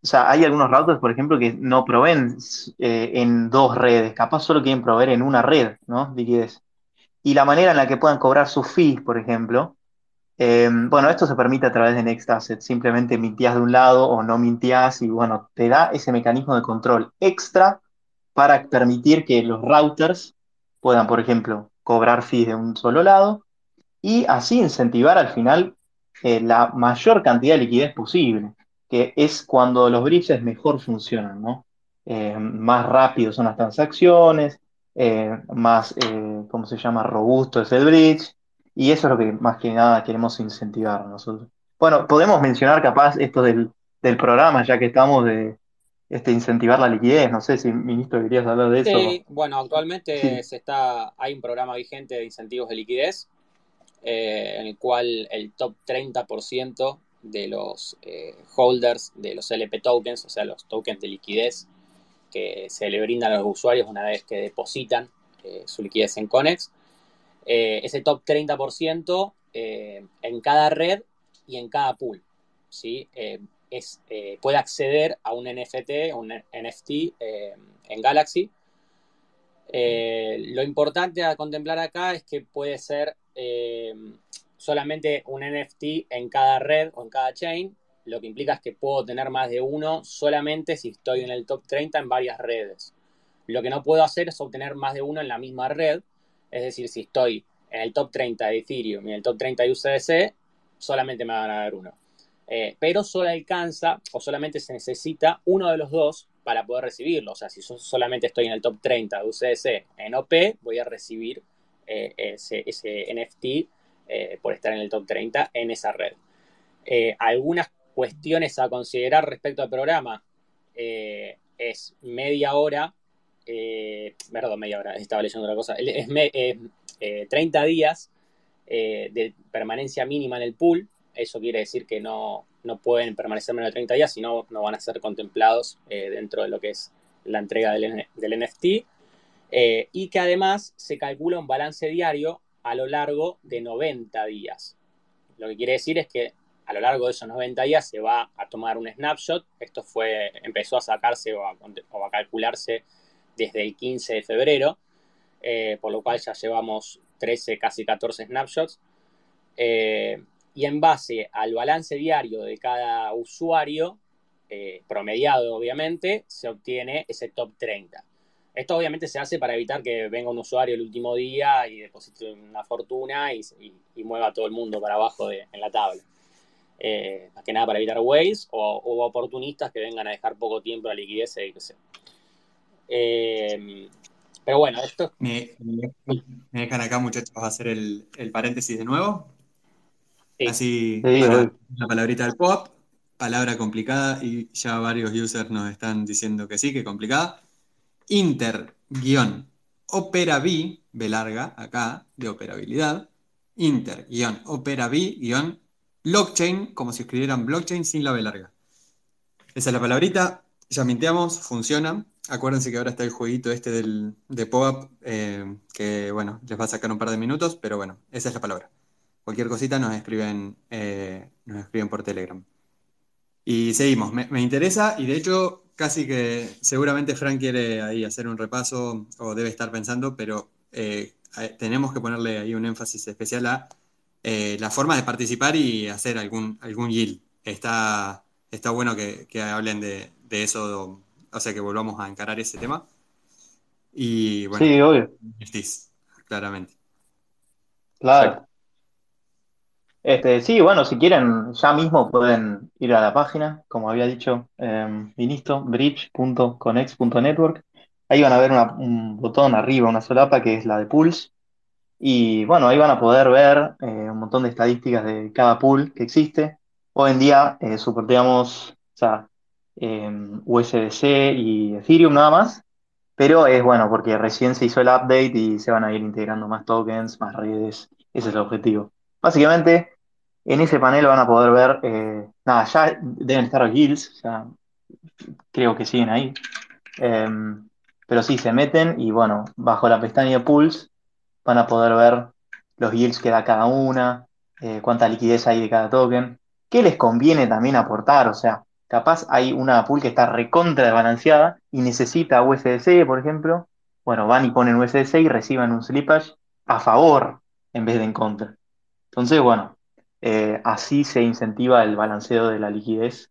o sea, hay algunos routers, por ejemplo, que no proveen eh, en dos redes, capaz solo quieren proveer en una red, ¿no? Liquidez. Y la manera en la que puedan cobrar sus fees, por ejemplo, em, bueno, esto se permite a través de Next Asset, simplemente mintías de un lado o no mintías y bueno, te da ese mecanismo de control extra para permitir que los routers puedan, por ejemplo, cobrar fees de un solo lado y así incentivar al final eh, la mayor cantidad de liquidez posible que es cuando los bridges mejor funcionan, ¿no? Eh, más rápido son las transacciones, eh, más, eh, ¿cómo se llama?, robusto es el bridge, y eso es lo que más que nada queremos incentivar nosotros. Bueno, podemos mencionar capaz esto del, programa, ya que estamos de este, incentivar la liquidez, no sé si, ministro, querías hablar de eso. Sí, bueno, actualmente se está, hay un programa vigente de incentivos de liquidez, en el cual el top 30% de los eh, holders de los LP tokens, o sea, los tokens de liquidez que se le brindan a los usuarios una vez que depositan eh, su liquidez en Conex. Eh, ese top 30% en cada red y en cada pool. ¿sí? Es, puede acceder a un NFT, un NFT en Galaxy. lo importante a contemplar acá es que puede ser solamente un NFT en cada red o en cada chain, lo que implica es que puedo tener más de uno solamente si estoy en el top 30 en varias redes. Lo que no puedo hacer es obtener más de uno en la misma red, es decir, si estoy en el top 30 de Ethereum y en el top 30 de USDC, solamente me van a dar uno. Eh, pero solo alcanza o solamente se necesita uno de los dos para poder recibirlo. O sea, si solamente estoy en el top 30 de UCDC en OP, voy a recibir eh, ese NFT eh, por estar en el top 30 en esa red. Eh, algunas cuestiones a considerar respecto al programa eh, es media hora, perdón, media hora, estaba leyendo otra cosa, es 30 días de permanencia mínima en el pool, eso quiere decir que no, pueden permanecer menos de 30 días, sino no van a ser contemplados dentro de lo que es la entrega del, del NFT. y que además se calcula un balance diario a lo largo de 90 días. Lo que quiere decir es que a lo largo de esos 90 días se va a tomar un snapshot. Esto fue, empezó a sacarse o a, calcularse desde el 15 de febrero, eh, por lo cual ya llevamos 13, casi 14 snapshots. Eh, y en base al balance diario de cada usuario, eh, promediado obviamente, se obtiene ese top 30. Esto obviamente se hace para evitar que venga un usuario el último día y deposite una fortuna y, mueva a todo el mundo para abajo en la tabla. Eh, más que nada para evitar ways o, oportunistas que vengan a dejar poco tiempo la liquidez y qué sé. Eh, pero bueno, esto... ¿Me, dejan acá, muchachos, a hacer el, paréntesis de nuevo? Así, la palabrita del pop, palabra complicada y ya varios users nos están diciendo que sí, que complicada. Inter, guion, opera B, larga, acá, de operabilidad. Inter, guion, opera B, guion, blockchain, como si escribieran blockchain sin la B larga. Esa es la palabrita, ya minteamos, funciona. Acuérdense que ahora está el jueguito este del, de POAP, eh, que bueno, les va a sacar un par de minutos, pero bueno, esa es la palabra. Cualquier cosita nos escriben, eh, nos escriben por Telegram. Y seguimos, me interesa y de hecho casi que seguramente Frank quiere ahí hacer un repaso o debe estar pensando, pero eh, tenemos que ponerle ahí un énfasis especial a eh, la forma de participar y hacer algún, algún yield. Está, está bueno que, hablen de, eso, o sea, que volvamos a encarar ese tema. Y bueno, sí, obvio. claramente. Claro. Este, sí, bueno, si quieren, ya mismo pueden ir a la página, como había dicho eh, Vinisto, bridge.conex.network. Ahí van a ver un botón arriba, una solapa que es la de Pulse. Y bueno, ahí van a poder ver eh, un montón de estadísticas de cada pool que existe. Hoy en día eh, soporteamos o em, USDC y Ethereum nada más, pero es bueno porque recién se hizo el update y se van a ir integrando más tokens, más redes. Ese es el objetivo. Básicamente, en ese panel van a poder ver, eh, nada, ya deben estar los guilds, ya creo que siguen ahí. Em, pero sí, se meten y bueno, bajo la pestaña de Pulse van a poder ver los yields que da cada una, eh, cuánta liquidez hay de cada token, qué les conviene también aportar, o sea, capaz hay una pool que está recontra desbalanceada y necesita USDC, por ejemplo, bueno, van y ponen USDC y reciban un slippage a favor en vez de en contra. Entonces, bueno, eh, así se incentiva el balanceo de la liquidez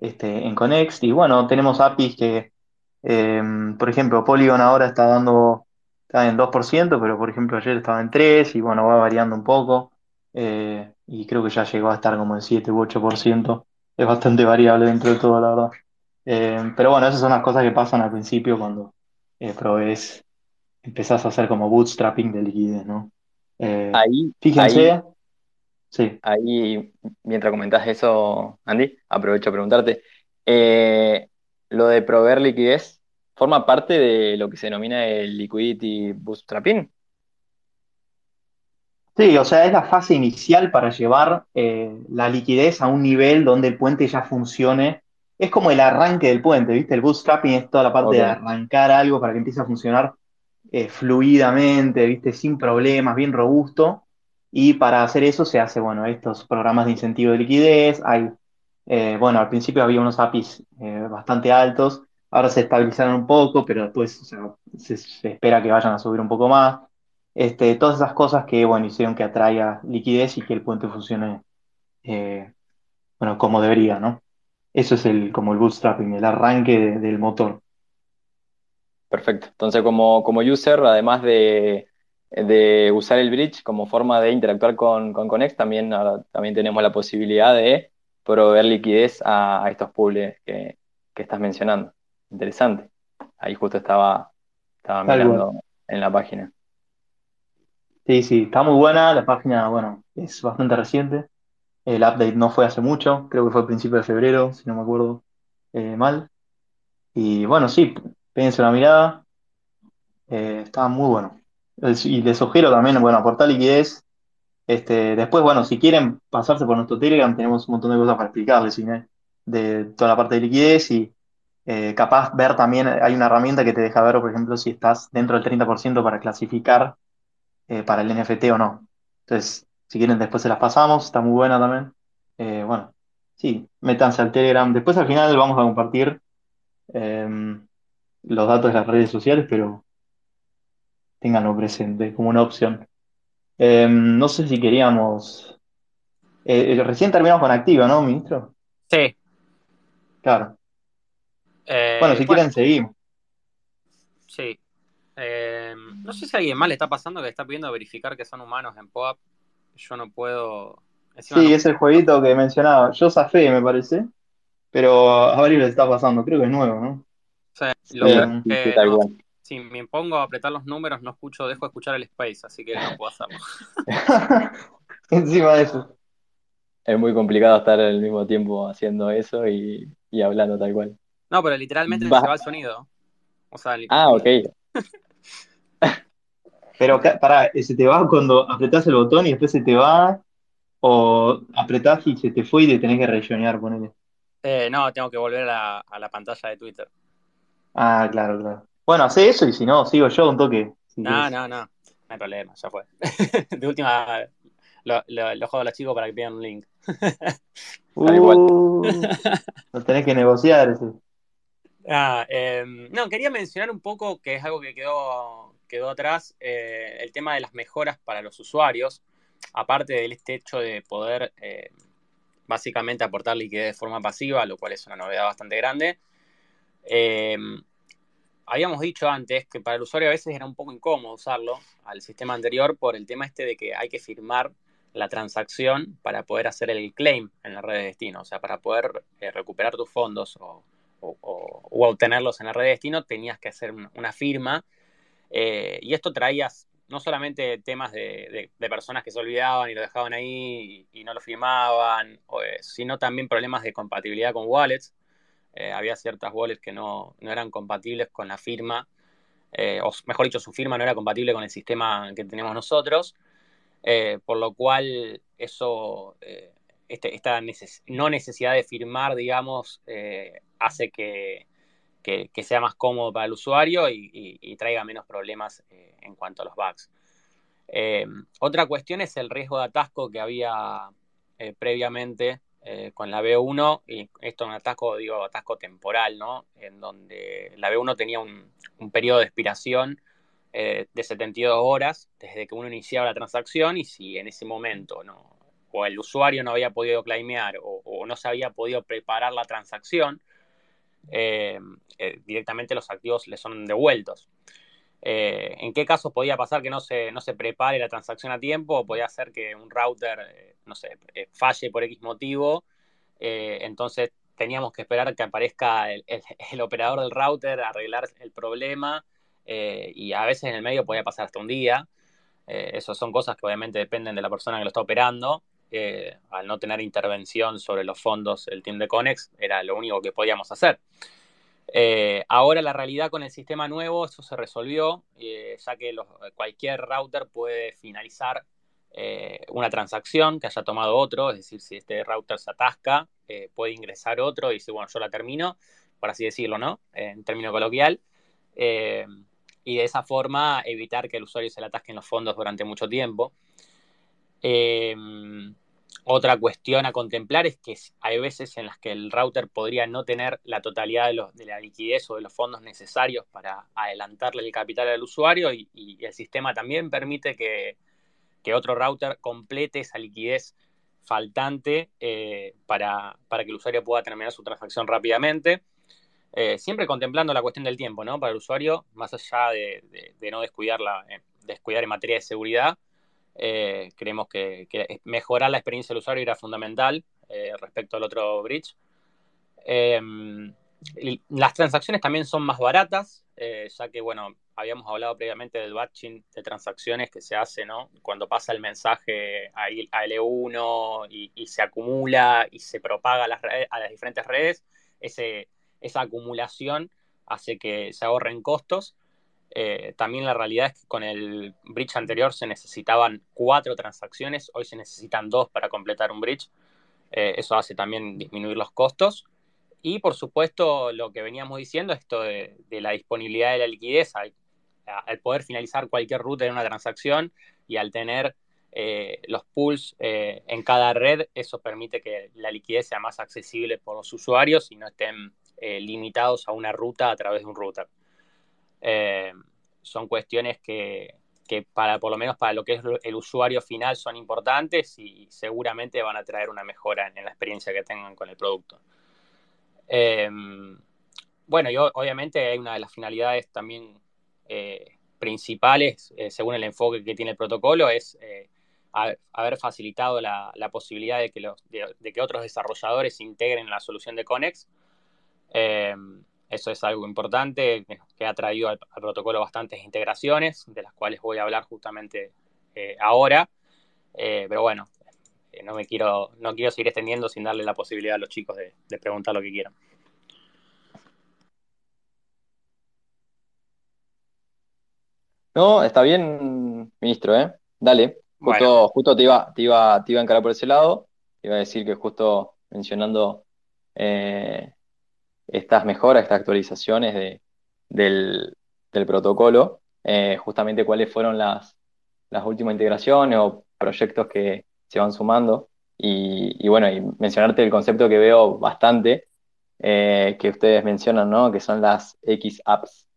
este, en Conext. Y bueno, tenemos APIs que, em, por ejemplo, Polygon ahora está dando, está en 2%, pero por ejemplo ayer estaba en 3% y bueno, va variando un poco. Eh, y creo que ya llegó a estar como en 7 u 8%. Es bastante variable dentro de todo, la verdad. Em, pero bueno, esas son las cosas que pasan al principio cuando eh, provees, empezás a hacer como bootstrapping de liquidez, ¿no? Eh, ahí, fíjense. Sí. Ahí, mientras comentás eso, Andy, aprovecho a preguntarte. Eh, lo de proveer liquidez, ¿forma parte de lo que se denomina el liquidity bootstrapping? Sí, o sea, es la fase inicial para llevar eh, la liquidez a un nivel donde el puente ya funcione. Es como el arranque del puente, ¿viste? El bootstrapping es toda la parte de arrancar algo para que empiece a funcionar eh, fluidamente, ¿viste? Sin problemas, bien robusto. Y para hacer eso se hace, bueno, estos programas de incentivo de liquidez. Hay, eh, bueno, al principio había unos APIs eh, bastante altos, ahora se estabilizaron un poco, pero después se, espera que vayan a subir un poco más. Este, todas esas cosas que, bueno, hicieron que atraiga liquidez y que el puente funcione, bueno, como debería, ¿no? Eso es el, como el bootstrapping, el arranque del motor. Perfecto. Entonces, como, como user, además de, usar el bridge como forma de interactuar con, con Conex, también, también tenemos la posibilidad de proveer liquidez a, estos pools que, estás mencionando. Interesante. Ahí justo estaba, estaba mirando en la página. Sí, sí, está muy buena. La página, bueno, es bastante reciente. El update no fue hace mucho, creo que fue a principios de febrero, si no me acuerdo eh, mal. Y bueno, sí, Péguense una mirada. Eh, estaba muy bueno. Y les sugiero también, bueno, aportar liquidez. Este, después, bueno, si quieren pasarse por nuestro Telegram, tenemos un montón de cosas para explicarles, De toda la parte de liquidez y eh, capaz ver también, hay una herramienta que te deja ver, por ejemplo, si estás dentro del 30% para clasificar eh, para el NFT o no. Entonces, si quieren, después se las pasamos, está muy buena también. Eh, bueno, sí, métanse al Telegram. Después al final vamos a compartir em, los datos de las redes sociales, pero ténganlo presente como una opción. Em, no sé si queríamos. eh, eh, recién terminamos con Activa, ¿no, ministro? Sí. Claro. Eh, Bueno, si quieren, seguimos. Sí. Eh, no sé si a alguien más le está pasando que está pidiendo verificar que son humanos en POAP. Yo no puedo. Encima Sí, no- es el jueguito que mencionaba. Yo zafé, me parece. Pero a varios les está pasando. Creo que es nuevo, ¿no? O sea, lo Sí, que sí, tal no- si me pongo a apretar los números, no escucho, dejo de escuchar el space, así que no puedo hacerlo. Encima de eso. Es muy complicado estar al mismo tiempo haciendo eso y, y hablando tal cual. No, pero literalmente Va. se va el sonido. O sea, li- Ah, ok. Pero ca- pará, ¿se te va cuando apretás el botón y después se te va? ¿O apretás y se te fue y te tenés que rellenar, ponele? eh, no, tengo que volver a la pantalla de Twitter. Ah, claro, claro. Bueno, hace eso y si no, sigo yo un toque. si No, no, no. No hay problema, ya fue. De última, lo, lo, lo juego a los chicos para que pidan un link. Uh, lo tenés que negociar ese. Ah, eh, no, quería mencionar un poco que es algo que quedó, quedó atrás, eh, el tema de las mejoras para los usuarios, aparte del este hecho de poder eh, básicamente aportar liquidez de forma pasiva, lo cual es una novedad bastante grande. Habíamos dicho antes que para el usuario a veces era un poco incómodo usarlo al sistema anterior por el tema este de que hay que firmar la transacción para poder hacer el claim en la red de destino, o sea, para poder eh, recuperar tus fondos o o, obtenerlos en la red de destino, tenías que hacer una, firma. Eh, y esto traía no solamente temas de, personas que se olvidaban y lo dejaban ahí y, no lo firmaban, eh, sino también problemas de compatibilidad con wallets. Eh, había ciertas wallets que no, no, eran compatibles con la firma, eh, o mejor dicho, su firma no era compatible con el sistema que tenemos nosotros, eh, por lo cual eso este, esta no necesidad de firmar, digamos, hace que, que, sea más cómodo para el usuario y, traiga menos problemas en cuanto a los bugs. Otra cuestión es el riesgo de atasco que había previamente eh, con la B1, y esto es un atasco, digo, atasco temporal, ¿no? En donde la B1 tenía un, un periodo de expiración eh, de 72 horas desde que uno iniciaba la transacción y si en ese momento no, o el usuario no había podido claimear o, o no se había podido preparar la transacción, eh, directamente los activos le son devueltos. Eh, ¿En qué casos podía pasar que no se, no se prepare la transacción a tiempo o podía ser que un router, eh, no sé, falle por X motivo? eh, entonces teníamos que esperar que aparezca el, el, el operador del router arreglar el problema eh, y a veces en el medio podía pasar hasta un día. Eh, esas son cosas que obviamente dependen de la persona que lo está operando. Eh, al no tener intervención sobre los fondos el team de Conex, era lo único que podíamos hacer. Eh, ahora la realidad con el sistema nuevo, eso se resolvió, eh, ya que los, cualquier router puede finalizar eh, una transacción que haya tomado otro, es decir, si este router se atasca, eh, puede ingresar otro y decir, bueno, yo la termino, por así decirlo, ¿no? en término coloquial. Eh, y de esa forma evitar que el usuario se le atasquen los fondos durante mucho tiempo. Otra cuestión a contemplar es que hay veces en las que el router podría no tener la totalidad de, la liquidez o de los fondos necesarios para adelantarle el capital al usuario y, el sistema también permite que, otro router complete esa liquidez faltante eh, para, que el usuario pueda terminar su transacción rápidamente. Eh, siempre contemplando la cuestión del tiempo, ¿no? Para el usuario, más allá de, no descuidar, la, eh, descuidar en materia de seguridad, eh, creemos que, mejorar la experiencia del usuario era fundamental eh, respecto al otro bridge. Eh, las transacciones también son más baratas, eh, ya que, bueno, habíamos hablado previamente del batching de transacciones que se hace, ¿no? Cuando pasa el mensaje a, L1 y, y se acumula y se propaga a las, diferentes redes, esa acumulación hace que se ahorren costos. Eh, también la realidad es que con el bridge anterior se necesitaban cuatro transacciones, hoy se necesitan dos para completar un bridge. Eh, eso hace también disminuir los costos. Y por supuesto, lo que veníamos diciendo, esto de, la disponibilidad de la liquidez, al, al, poder finalizar cualquier ruta en una transacción y al tener los pools en cada red, eso permite que la liquidez sea más accesible por los usuarios y no estén limitados a una ruta a través de un router. Son cuestiones que, para, por lo menos para lo que es el usuario final son importantes y seguramente van a traer una mejora en, la experiencia que tengan con el producto. Em, bueno, y obviamente hay una de las finalidades también eh, principales, eh, según el enfoque que tiene el protocolo, es eh, haber facilitado la, posibilidad de que, los, de, que otros desarrolladores integren la solución de Conex. Eso es algo importante que ha traído al, protocolo bastantes integraciones, de las cuales voy a hablar justamente eh, ahora. Eh, pero bueno, eh, no me quiero, no quiero seguir extendiendo sin darle la posibilidad a los chicos de, preguntar lo que quieran. No, está bien, ministro, ¿eh? Dale. Justo, justo te, iba, te, iba, te iba a encarar por ese lado. Te iba a decir que justo mencionando estas mejoras, estas actualizaciones del, protocolo, eh, justamente cuáles fueron las, últimas integraciones o proyectos que se van sumando. Y, bueno, y mencionarte el concepto que veo bastante, eh, que ustedes mencionan, ¿no? Que son las X apps.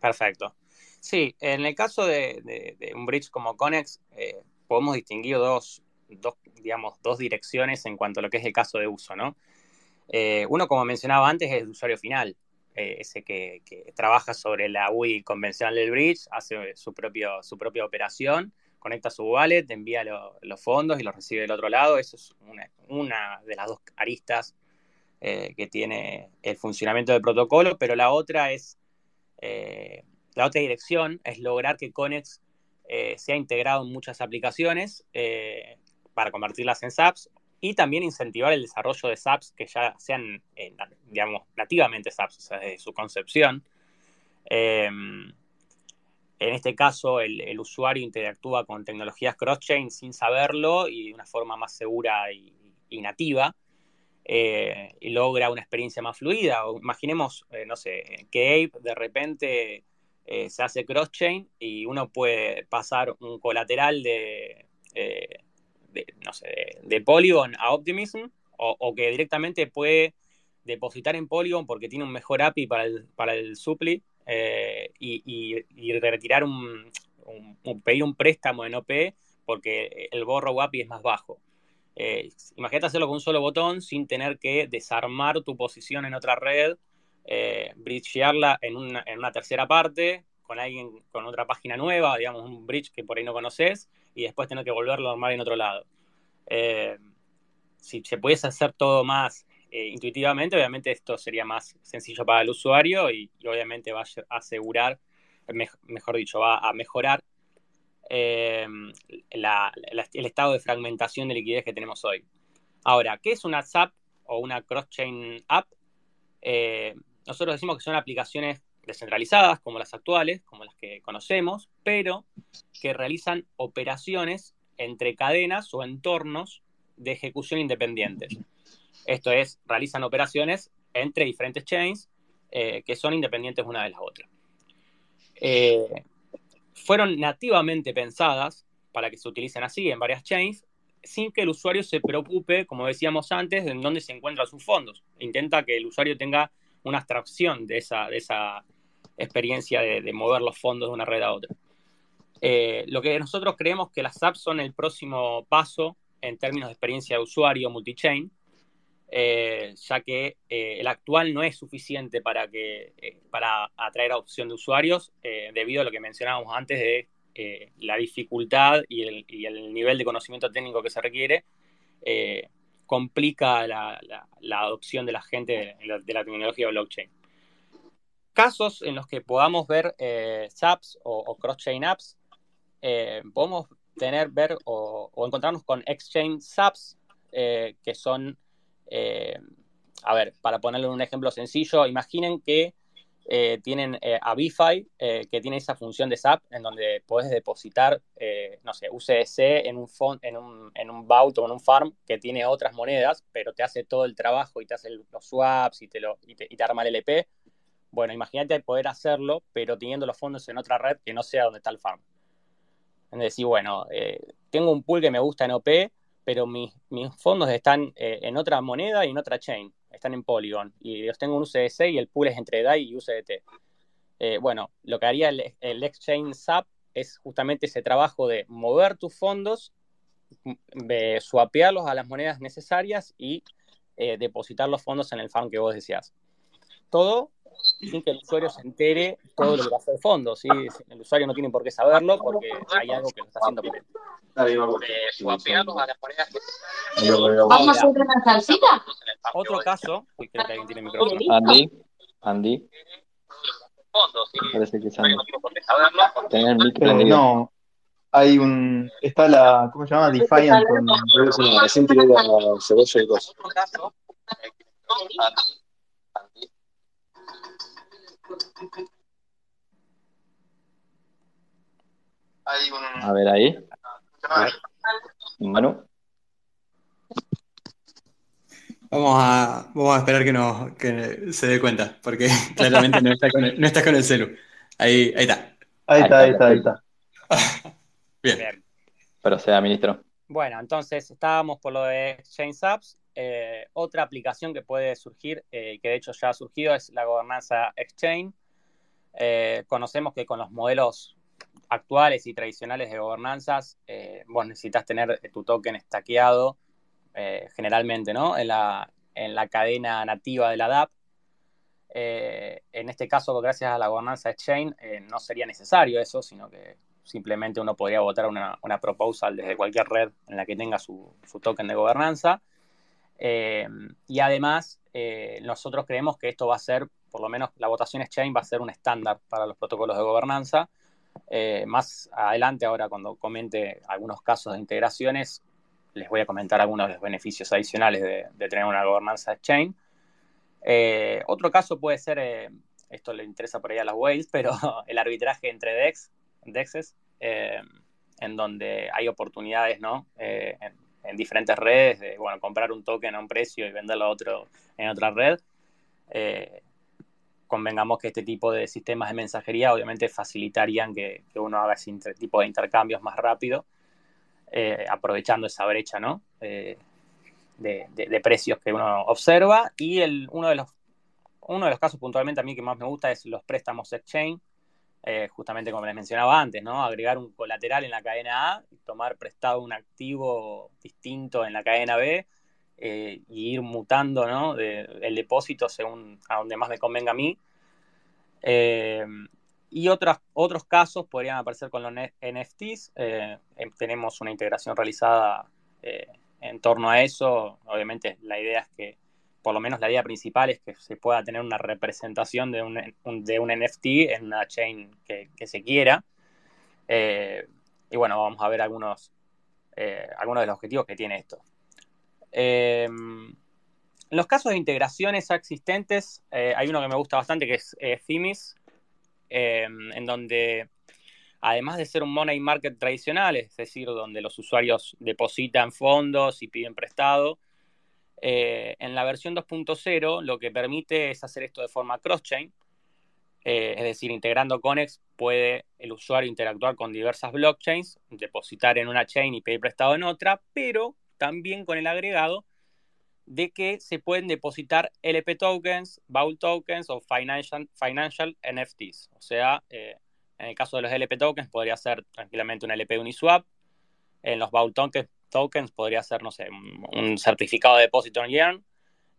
Perfecto. Sí, en el caso de, un bridge como Conex, eh, podemos distinguir dos, dos, digamos, dos direcciones en cuanto a lo que es el caso de uso, ¿no? Eh, uno, como mencionaba antes, es el usuario final, eh, ese que, trabaja sobre la UI convencional del bridge, hace su, propio, su propia operación, conecta su wallet, envía los fondos y los recibe del otro lado. Eso es una, de las dos aristas eh, que tiene el funcionamiento del protocolo, pero la otra es, la otra dirección es lograr que Conex sea integrado en muchas aplicaciones para convertirlas en SAPs y también incentivar el desarrollo de SAPs que ya sean, eh, digamos, nativamente SAPs, o sea, desde su concepción. Em, en este caso, el, usuario interactúa con tecnologías cross-chain sin saberlo y de una forma más segura y, nativa. Eh, y logra una experiencia más fluida. imaginemos, eh, no sé, que Ape de repente se hace cross-chain y uno puede pasar un colateral de de, no sé, de, Polygon a Optimism, o, que directamente puede depositar en Polygon porque tiene un mejor API para el, para el Supply eh, y, retirar un, pedir un préstamo en OP porque el borrow API es más bajo. Eh, imagínate hacerlo con un solo botón sin tener que desarmar tu posición en otra red, eh, bridgearla en una, en una tercera parte, con alguien con otra página nueva, digamos un bridge que por ahí no conoces, y después tener que volverlo a armar en otro lado. Eh, si se pudiese hacer todo más eh, intuitivamente, obviamente esto sería más sencillo para el usuario y, obviamente va a asegurar, mejor dicho, va a mejorar eh, el estado de fragmentación de liquidez que tenemos hoy. Ahora, ¿qué es una SAP o una cross-chain app? nosotros decimos que son aplicaciones descentralizadas como las actuales, como las que conocemos, pero que realizan operaciones entre cadenas o entornos de ejecución independientes. Esto es, realizan operaciones entre diferentes chains eh, que son independientes una de las otras. Eh, fueron nativamente pensadas para que se utilicen así en varias chains, sin que el usuario se preocupe, como decíamos antes, en dónde se encuentran sus fondos. Intenta que el usuario tenga una abstracción de esa, de esa experiencia de, mover los fondos de una red a otra. Eh, lo que nosotros creemos que las apps son el próximo paso en términos de experiencia de usuario multi-chain, eh, ya que eh, el actual no es suficiente para, que, para atraer a opción de usuarios, debido a lo que mencionábamos antes de la dificultad y el, nivel de conocimiento técnico que se requiere, complica la, adopción de la gente de la, de la tecnología blockchain casos en los que podamos ver eh, SAPs o, cross-chain apps, eh, podemos tener, ver o, encontrarnos con exchange SAPs, eh, que son, a ver, para ponerle un ejemplo sencillo, imaginen que tienen a BiFi, que tiene esa función de SAP, en donde puedes depositar, no sé, USDC en un, en un, en un Vault o en un farm que tiene otras monedas, pero te hace todo el trabajo y te hace los swaps y te, lo, y te, y te arma el LP bueno, imagínate poder hacerlo, pero teniendo los fondos en otra red que no sea donde está el farm. En decir, bueno, eh, tengo un pool que me gusta en OP, pero mis, mis fondos están eh, en otra moneda y en otra chain, están en Polygon, y los tengo en USDC y el pool es entre DAI y USDT. Eh, bueno, lo que haría el, el Exchange SAP es justamente ese trabajo de mover tus fondos, de swapearlos a las monedas necesarias y depositar los fondos en el farm que vos decías. Todo sin que el usuario se entere todo lo que pasa de fondo. ¿sí? El usuario no tiene por qué saberlo porque hay algo que lo está haciendo por él. Eh. ¿Vamos a hacer una salsita? Otro caso, uy, creo que alguien tiene micrófono. Andy, Andy, parece que es Andy. el micro Eh, no, hay un. Está la. ¿Cómo se llama? Defiant con. Recién tiré la cebolla y cosas. otro caso, eh, Andy, Andy, Hay un. A ver ahí. Manu. Vamos a, vamos a esperar que, nos, que se dé cuenta, porque claramente no está con el, no está con el celu. Ahí, ahí está. Ahí está, ahí está, ahí está. Bien. Bien. Pero sea ministro. Bueno, entonces estábamos por lo de Exchange Apps. Eh, otra aplicación que puede surgir, eh, que de hecho ya ha surgido, es la gobernanza Exchange. Eh, conocemos que con los modelos actuales y tradicionales de gobernanzas, eh, vos necesitas tener tu token estaqueado generalmente, ¿no? En la, en la cadena nativa de la DApp. Eh, en este caso, gracias a la gobernanza Exchange, no sería necesario eso, sino que simplemente uno podría votar una, una proposal desde cualquier red en la que tenga su, su token de gobernanza. Eh, y además, eh, nosotros creemos que esto va a ser, por lo menos la votación Exchange va a ser un estándar para los protocolos de gobernanza. Eh, más adelante, ahora cuando comente algunos casos de integraciones, les voy a comentar algunos de los beneficios adicionales de, de tener una gobernanza Exchange. Eh, otro caso puede ser, eh, esto le interesa por ahí a las whales, pero el arbitraje entre DEX, DEXs, eh, en donde hay oportunidades, ¿no? En, en, diferentes redes de, bueno, comprar un token a un precio y venderlo a otro en otra red. Eh, convengamos que este tipo de sistemas de mensajería obviamente facilitarían que, uno haga ese tipo de intercambios más rápido, eh, aprovechando esa brecha, ¿no? Eh, de, de, de, precios que uno observa. Y el, uno, de los, uno de los casos puntualmente a mí que más me gusta es los préstamos exchange, eh, justamente como les mencionaba antes, ¿no? Agregar un colateral en la cadena A tomar prestado un activo distinto en la cadena B eh, y ir mutando, ¿no? El depósito según a donde más me convenga a mí. Eh, y otros, otros casos podrían aparecer con los NFTs. Eh, tenemos una integración realizada en torno a eso. Obviamente la idea es que, por lo menos la idea principal es que se pueda tener una representación de un, de un NFT en una chain que, se quiera. Eh, y bueno, vamos a ver algunos, eh, algunos de los objetivos que tiene esto. Eh, en los casos de integraciones existentes, hay uno que me gusta bastante que es Themis, en donde además de ser un money market tradicional, es decir, donde los usuarios depositan fondos y piden prestado, eh, en la versión 2.0 lo que permite es hacer esto de forma cross-chain, eh, es decir, integrando Conex puede el usuario interactuar con diversas blockchains, depositar en una chain y pedir prestado en otra, pero también con el agregado de que se pueden depositar LP tokens, Vault tokens o financial, financial NFTs. O sea, eh, en el caso de los LP tokens podría ser tranquilamente un LP Uniswap. En los Vault tokens, tokens podría ser, no sé, un, certificado de depósito en Yearn.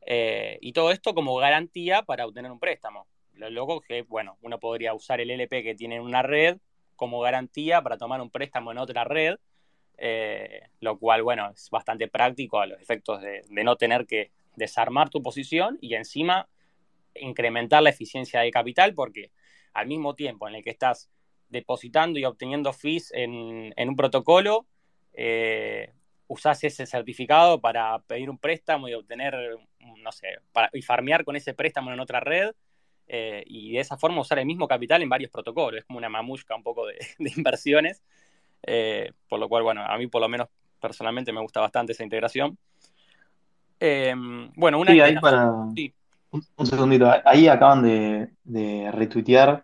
Eh, y todo esto como garantía para obtener un préstamo. Lo loco que, bueno, uno podría usar el LP que tiene en una red como garantía para tomar un préstamo en otra red. Eh, lo cual, bueno, es bastante práctico a los efectos de, no tener que desarmar tu posición y encima incrementar la eficiencia de capital porque al mismo tiempo en el que estás depositando y obteniendo fees en, en un protocolo, eh, usás ese certificado para pedir un préstamo y obtener, no sé, para, y farmear con ese préstamo en otra red eh, y de esa forma usar el mismo capital en varios protocolos. Es como una mamushka un poco de, de inversiones. Eh, por lo cual, bueno, a mí por lo menos personalmente me gusta bastante esa integración. Eh, bueno, una sí, ahí para... Sí. Un, un, segundito, ahí acaban de, de retuitear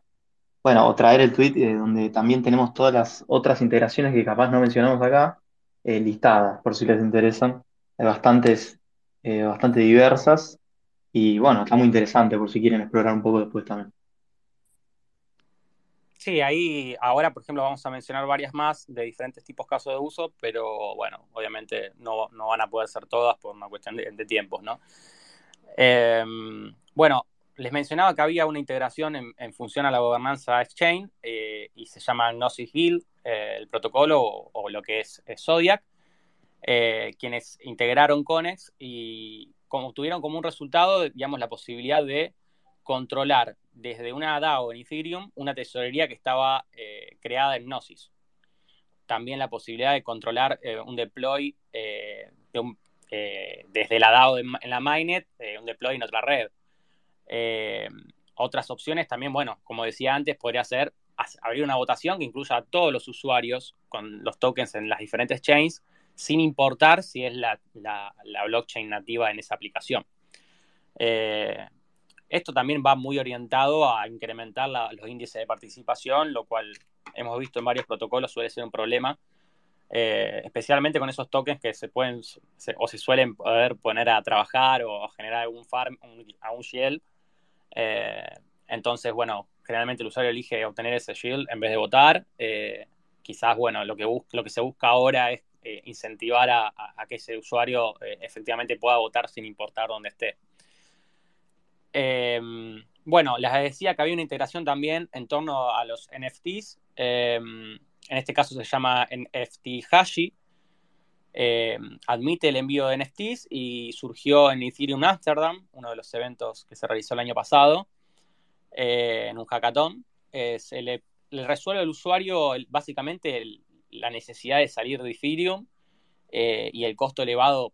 bueno, o traer el tweet eh, donde también tenemos todas las otras integraciones que capaz no mencionamos acá, eh, listadas, por si les interesan. Hay bastantes, eh, bastante diversas. Y bueno, está muy interesante por si quieren explorar un poco después también. Sí, ahí ahora, por ejemplo, vamos a mencionar varias más de diferentes tipos de casos de uso, pero bueno, obviamente no, no van a poder ser todas por una cuestión de, tiempos, ¿no? Eh, bueno, les mencionaba que había una integración en, función a la gobernanza Exchange eh, y se llama Gnosis Guild, eh, el protocolo o, lo que es, Zodiac, eh, quienes integraron Conex y como tuvieron como un resultado, digamos, la posibilidad de controlar desde una DAO en Ethereum una tesorería que estaba creada en Gnosis. También la posibilidad de controlar un deploy desde la DAO en la mainnet, un deploy en otra red. Eh, otras opciones también, bueno, como decía antes, podría ser abrir una votación que incluya a todos los usuarios con los tokens en las diferentes chains, sin importar si es la, la, blockchain nativa en esa aplicación. Eh, esto también va muy orientado a incrementar los índices de participación, lo cual hemos visto en varios protocolos suele ser un problema, eh, especialmente con esos tokens que se pueden o se suelen poder poner a trabajar o a generar algún farm, un, a un shell eh, entonces, bueno, generalmente el usuario elige obtener ese shield en vez de votar. Eh, quizás, bueno, lo que, lo que se busca ahora es eh, incentivar a, a, que ese usuario efectivamente pueda votar sin importar dónde esté. bueno, les decía que había una integración también en torno a los NFTs. en este caso se llama NFT Hashi. Eh, admite el envío de NFTs y surgió en Ethereum Amsterdam, uno de los eventos que se realizó el año pasado, eh, en un hackathon. Eh, se le, le, resuelve al usuario básicamente la necesidad de salir de Ethereum y el costo elevado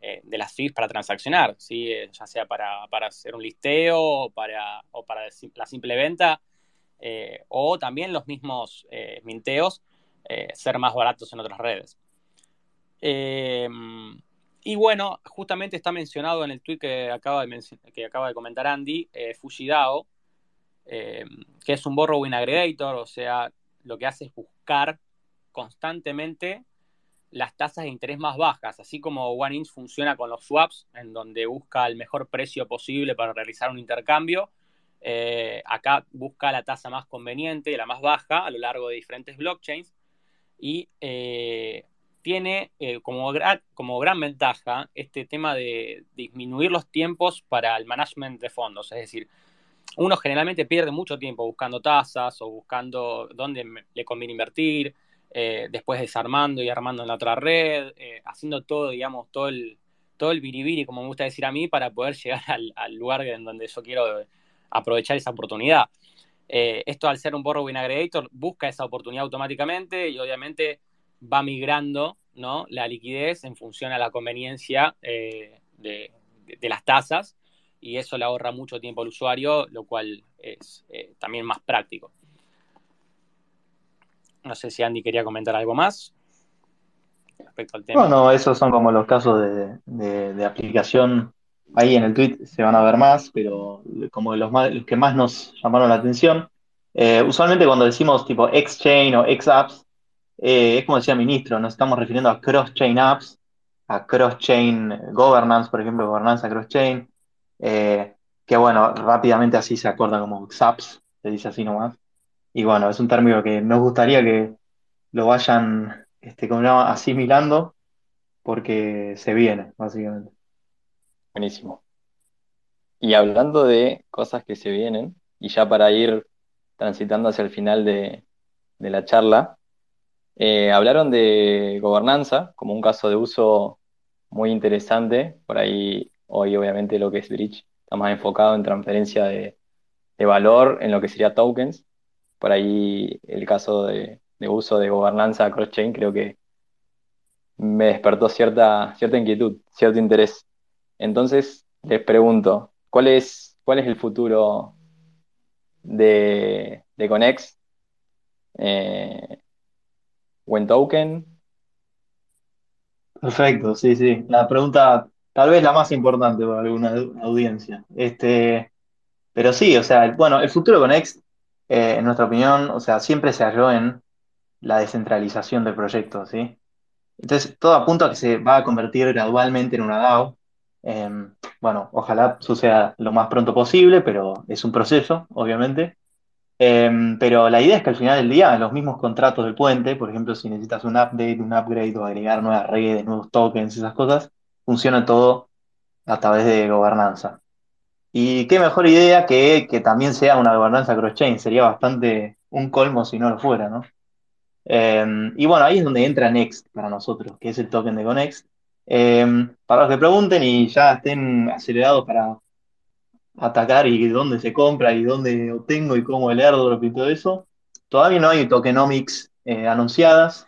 de las fees para transaccionar, ¿sí? ya sea para, hacer un listeo o para la simple venta, o también los mismos minteos ser más baratos en otras redes. Eh, y bueno, justamente está mencionado en el tweet que acaba de, comentar Andy, eh, Fujidao, eh, que es un borrowing aggregator, o sea, lo que hace es buscar constantemente las tasas de interés más bajas, así como OneInch funciona con los swaps, en donde busca el mejor precio posible para realizar un intercambio. Eh, acá busca la tasa más conveniente, la más baja, a lo largo de diferentes blockchains. Y eh, tiene eh, como, gran, como gran ventaja este tema de disminuir los tiempos para el management de fondos. Es decir, uno generalmente pierde mucho tiempo buscando tasas o buscando dónde le conviene invertir, eh, después desarmando y armando en la otra red, eh, haciendo todo, digamos, todo el, todo el biribiri, como me gusta decir a mí, para poder llegar al, lugar en donde yo quiero aprovechar esa oportunidad. Esto al ser un borrowing aggregator busca esa oportunidad automáticamente y obviamente va migrando ¿no? la liquidez en función a la conveniencia eh, de, las tasas y eso le ahorra mucho tiempo al usuario, lo cual es eh, también más práctico. No sé si Andy quería comentar algo más respecto al tema. Esos son como los casos de, aplicación. Ahí en el tweet se van a ver más, pero como los, los que más nos llamaron la atención. Eh, usualmente cuando decimos tipo X-Chain o X-Apps, eh, es como decía el ministro, nos estamos refiriendo a cross-chain apps, a cross-chain governance, por ejemplo, gobernanza cross-chain, eh, que bueno, rápidamente así se acorda como XApps, se dice así nomás. Y bueno, es un término que nos gustaría que lo vayan este, como asimilando, porque se viene, básicamente. Buenísimo. Y hablando de cosas que se vienen, y ya para ir transitando hacia el final de, de la charla, eh, hablaron de gobernanza como un caso de uso muy interesante. Por ahí, hoy obviamente lo que es Bridge está más enfocado en transferencia de, valor en lo que sería tokens. Por ahí el caso de, de uso de gobernanza cross-chain creo que me despertó cierta, cierta inquietud, cierto interés. Entonces, les pregunto, ¿cuál es, cuál es el futuro de, de Conex? Eh, buen token. Perfecto, sí, sí. La pregunta tal vez la más importante para alguna audiencia. Este, pero sí, o sea, bueno, el futuro con X eh, en nuestra opinión, o sea, siempre se halló en la descentralización del proyecto, ¿sí? Entonces, todo apunta a que se va a convertir gradualmente en una DAO. Em, bueno, ojalá suceda lo más pronto posible, pero es un proceso, obviamente. Em, pero la idea es que al final del día, los mismos contratos del puente, por ejemplo, si necesitas un update, un upgrade o agregar nuevas redes, nuevos tokens, esas cosas, funciona todo a través de gobernanza. Y qué mejor idea que que también sea una gobernanza cross-chain, sería bastante un colmo si no lo fuera, ¿no? Eh, y bueno, ahí es donde entra Next para nosotros, que es el token de Conext. Eh, para los que pregunten y ya estén acelerados para atacar y dónde se compra y dónde obtengo y cómo el airdrop y todo eso, todavía no hay tokenomics eh, anunciadas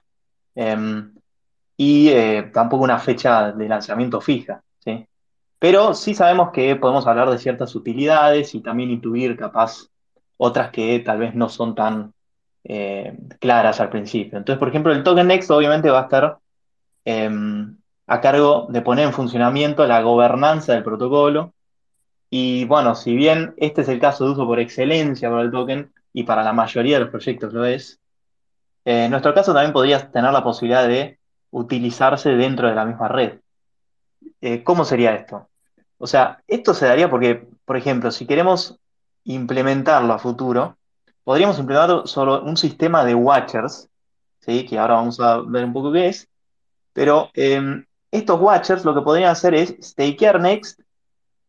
y tampoco una fecha de lanzamiento fija, ¿sí? Pero sí sabemos que podemos hablar de ciertas utilidades y también intuir capaz otras que tal vez no son tan eh, claras al principio. Entonces, por ejemplo, el token Next obviamente va a estar em, a cargo de poner en funcionamiento la gobernanza del protocolo. Y bueno, si bien este es el caso de uso por excelencia para el token y para la mayoría de los proyectos lo es, eh, en nuestro caso también podría tener la posibilidad de utilizarse dentro de la misma red. Eh, ¿cómo sería esto? O sea, esto se daría porque, por ejemplo, si queremos implementarlo a futuro, podríamos implementar solo un sistema de watchers, ¿sí? que ahora vamos a ver un poco qué es, pero em, estos watchers lo que podrían hacer es stakear Next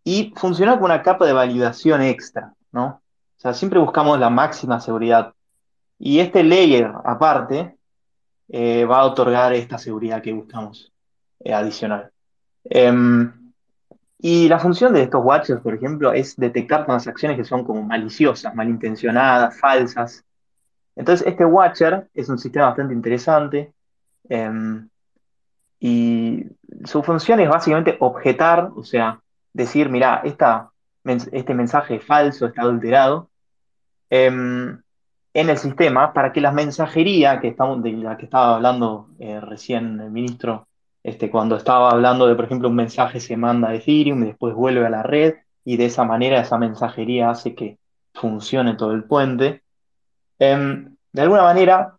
y funcionar con una capa de validación extra, ¿no? O sea, siempre buscamos la máxima seguridad. Y este layer aparte eh, va a otorgar esta seguridad que buscamos eh, adicional. Em, y la función de estos watchers, por ejemplo, es detectar transacciones que son como maliciosas, malintencionadas, falsas. Entonces, este watcher es un sistema bastante interesante em, y su función es básicamente objetar, o sea, decir, mira, este mensaje es falso, está adulterado, em, en el sistema para que la mensajería que estamos, de la que estaba hablando eh, recién el ministro este, cuando estaba hablando de, por ejemplo, un mensaje se manda a Ethereum y después vuelve a la red y de esa manera esa mensajería hace que funcione todo el puente. Em, de alguna manera,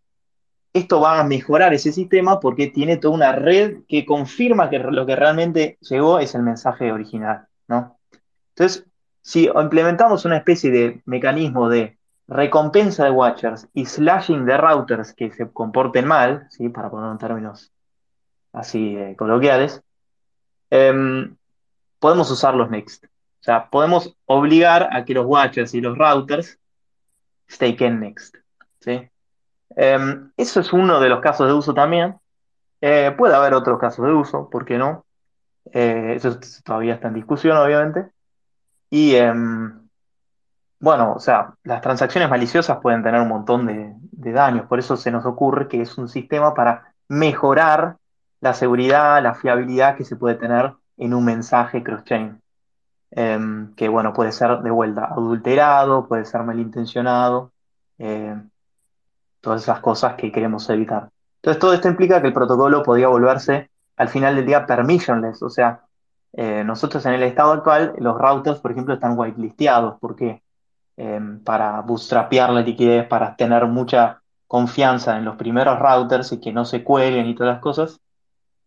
esto va a mejorar ese sistema porque tiene toda una red que confirma que lo que realmente llegó es el mensaje original, ¿no? Entonces, si implementamos una especie de mecanismo de recompensa de watchers y slashing de routers que se comporten mal, ¿sí? para poner en términos así eh, coloquiales, em, podemos usar los next. O sea, podemos obligar a que los watchers y los routers staken next. ¿sí? Em, eso es uno de los casos de uso también. Eh, puede haber otros casos de uso, ¿por qué no? Eh, eso todavía está en discusión, obviamente. Y em, bueno, o sea, las transacciones maliciosas pueden tener un montón de, daños, por eso se nos ocurre que es un sistema para mejorar la seguridad, la fiabilidad que se puede tener en un mensaje cross-chain. Em, que bueno, puede ser de vuelta adulterado, puede ser malintencionado, todas esas cosas que queremos evitar. Entonces todo esto implica que el protocolo podría volverse al final del día permissionless, o sea, eh, nosotros en el estado actual, los routers, por ejemplo, están whitelisteados, porque em, para bootstrapear la liquidez, para tener mucha confianza en los primeros routers y que no se cuelguen y todas las cosas,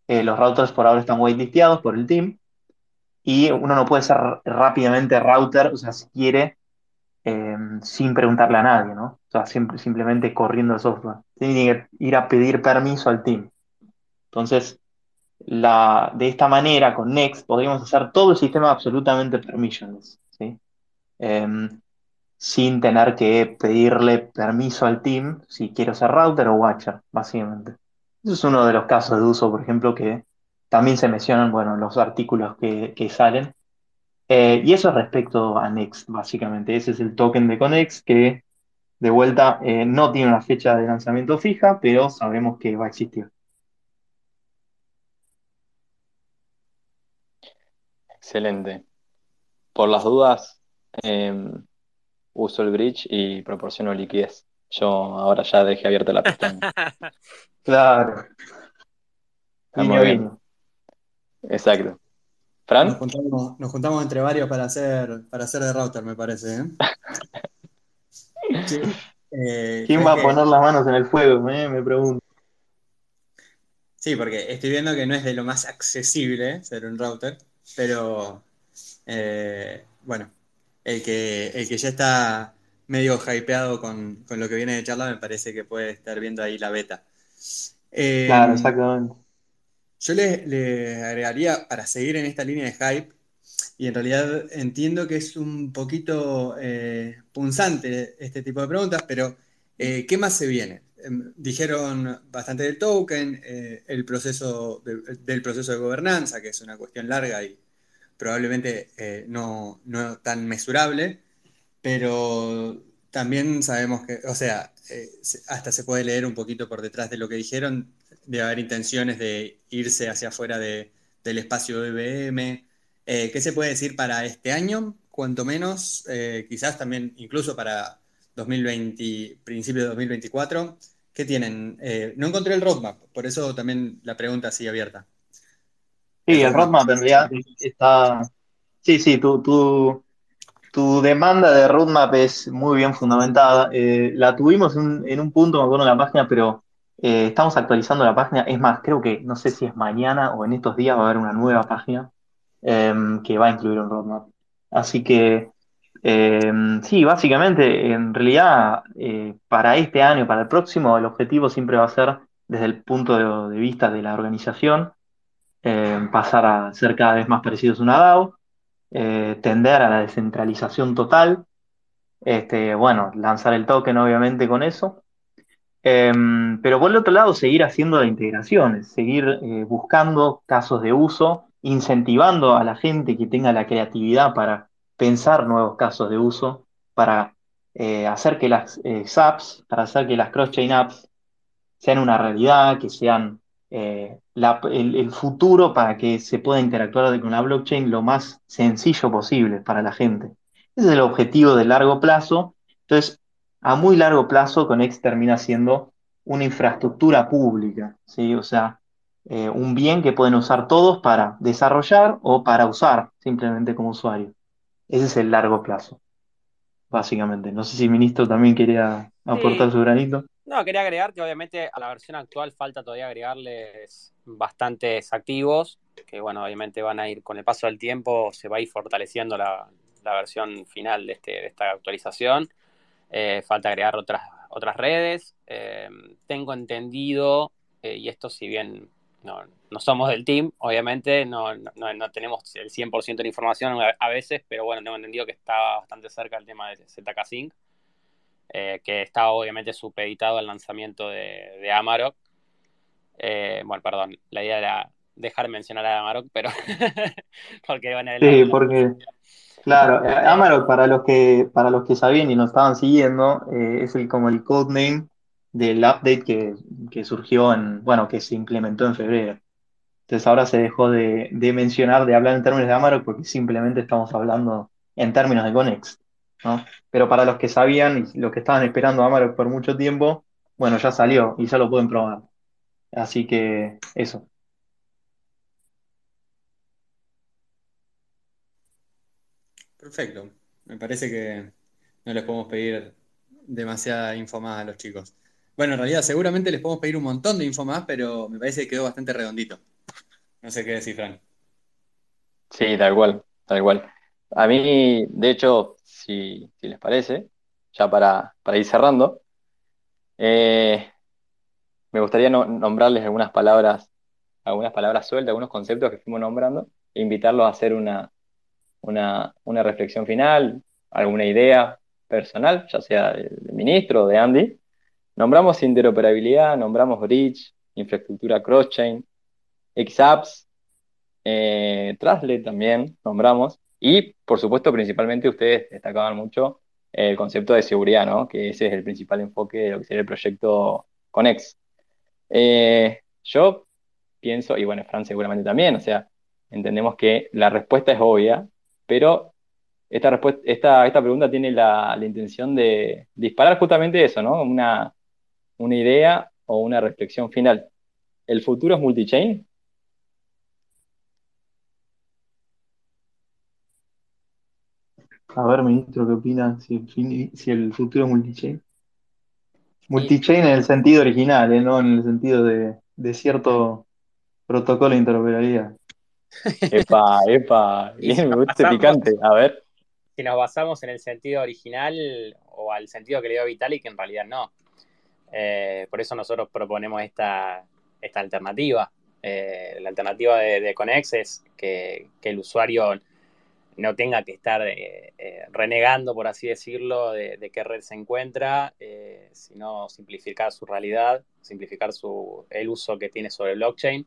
eh, los routers por ahora están whitelisteados por el team y uno no puede ser rápidamente router, o sea, si quiere, eh, sin preguntarle a nadie, ¿no? O sea, simplemente corriendo el software. Tiene que ir a pedir permiso al team. Entonces, de esta manera, con Next, podríamos hacer todo el sistema absolutamente permissionless, ¿sí? Em, sin tener que pedirle permiso al team si quiero ser router o watcher, básicamente. Eso es uno de los casos de uso, por ejemplo, que también se mencionan, bueno, en los artículos que, salen. Eh, y eso respecto a Next, básicamente. Ese es el token de Conex que, de vuelta, eh, no tiene una fecha de lanzamiento fija, pero sabemos que va a existir. Excelente. Por las dudas, em, uso el bridge y proporciono liquidez. Yo ahora ya dejé abierta la pestaña. Claro. muy bien. Exacto. ¿Fran? Nos juntamos, entre varios para hacer, para hacer de router, me parece. ¿eh? Eh, ¿Quién ¿sabes va a poner las manos en el fuego? Me, me pregunto. Sí, porque estoy viendo que no es de lo más accesible ser un router, pero eh, bueno, el que, el que ya está medio hypeado con, con lo que viene de charla me parece que puede estar viendo ahí la beta. Eh, Claro, exactamente. Yo le, le agregaría, para seguir en esta línea de hype, y en realidad entiendo que es un poquito eh, punzante este tipo de preguntas, pero eh, ¿qué más se viene? Em, dijeron bastante del token, eh, el proceso de- del proceso de gobernanza, que es una cuestión larga y probablemente no, no tan mesurable, pero también sabemos que, o sea, se- hasta se puede leer un poquito por detrás de lo que dijeron, de haber intenciones de irse hacia afuera de- del espacio de. Eh, ¿qué se puede decir para este año? Cuanto menos, eh, quizás también incluso para 2020, principio de 2024. ¿Qué tienen? Eh, no encontré el roadmap, por eso también la pregunta así abierta. Sí, el roadmap en realidad está. Sí, sí, tu, tu, tu demanda de roadmap es muy bien fundamentada. La tuvimos en, en un punto, me acuerdo, en la página, pero eh, estamos actualizando la página. Es más, creo que no sé si es mañana o en estos días va a haber una nueva página eh, que va a incluir un roadmap. Así que, eh, sí, básicamente, en realidad, eh, para este año, para el próximo, el objetivo siempre va a ser, desde el punto de, vista de la organización, eh, pasar a ser cada vez más parecidos a una DAO, eh, tender a la descentralización total, este, bueno, lanzar el token obviamente con eso, eh, pero por el otro lado seguir haciendo las integraciones, seguir eh, buscando casos de uso, incentivando a la gente que tenga la creatividad para pensar nuevos casos de uso, para eh, hacer que las eh, apps, para hacer que las cross-chain apps sean una realidad, que sean la- el, el futuro para que se pueda interactuar con la blockchain lo más sencillo posible para la gente. Ese es el objetivo de largo plazo. Entonces, a muy largo plazo, Conex termina siendo una infraestructura pública, ¿sí? O sea, eh, un bien que pueden usar todos para desarrollar o para usar simplemente como usuario. Ese es el largo plazo, básicamente. No sé si el ministro también quería aportar Sí. su granito. No, quería agregar que obviamente a la versión actual falta todavía agregarles bastantes activos, que bueno, obviamente van a ir con el paso del tiempo, se va a ir fortaleciendo la, la versión final de, este, de esta actualización. Eh, falta agregar otras, otras redes. Eh, tengo entendido, eh, y esto si bien no, no somos del team, obviamente no, no, no tenemos el 100% de la información a, a veces, pero bueno, tengo entendido que está bastante cerca el tema de ZK Sync que está obviamente supeditado al lanzamiento de, de Amarok. Bueno, perdón, la idea era dejar mencionar a Amarok, pero porque el- Sí, porque, claro, eh, Amarok, para los que, para los que sabían y nos estaban siguiendo, eh, es el, como el codename del update que, que surgió en, bueno, que se implementó en febrero. Entonces ahora se dejó de, de mencionar, de hablar en términos de Amarok, porque simplemente estamos hablando en términos de Conext, ¿no? Pero para los que sabían y los que estaban esperando Amarok por mucho tiempo, bueno, ya salió y ya lo pueden probar. Así que eso. Perfecto. Me parece que no les podemos pedir demasiada info más a los chicos. Bueno, en realidad seguramente les podemos pedir un montón de info más, pero me parece que quedó bastante redondito. No sé qué decir, Fran. Sí, tal cual, tal cual. A mí, de hecho, si, si les parece, ya para, para ir cerrando, eh, me gustaría no- nombrarles algunas palabras, algunas palabras sueltas, algunos conceptos que fuimos nombrando, e invitarlos a hacer una, una, una reflexión final, alguna idea personal, ya sea del ministro o de Andy. Nombramos interoperabilidad, nombramos bridge, infraestructura cross-chain, XApps, eh, Trusted también nombramos, y por supuesto, principalmente ustedes destacaban mucho el concepto de seguridad, ¿no? Que ese es el principal enfoque de lo que sería el proyecto Conex. Eh, yo pienso, y bueno, Fran seguramente también, o sea, entendemos que la respuesta es obvia, pero esta, pregunta tiene la, intención de disparar justamente eso, ¿no? Una, idea o una reflexión final. ¿El futuro es multichain? A ver, ministro, ¿qué opina si el, si el futuro es multichain? Multichain en el sentido original, ¿eh? No en el sentido de, de cierto protocolo de interoperabilidad. Epa, epa, si bien, me gusta basamos- picante. A ver, si nos basamos en el sentido original o al sentido que le dio Vitalik, en realidad no. Eh, por eso nosotros proponemos esta, esta alternativa. Eh, la alternativa de, de Conex es que, que el usuario no tenga que estar eh, renegando, por así decirlo, de, de qué red se encuentra, sino simplificar su realidad, simplificar su, el uso que tiene sobre blockchain.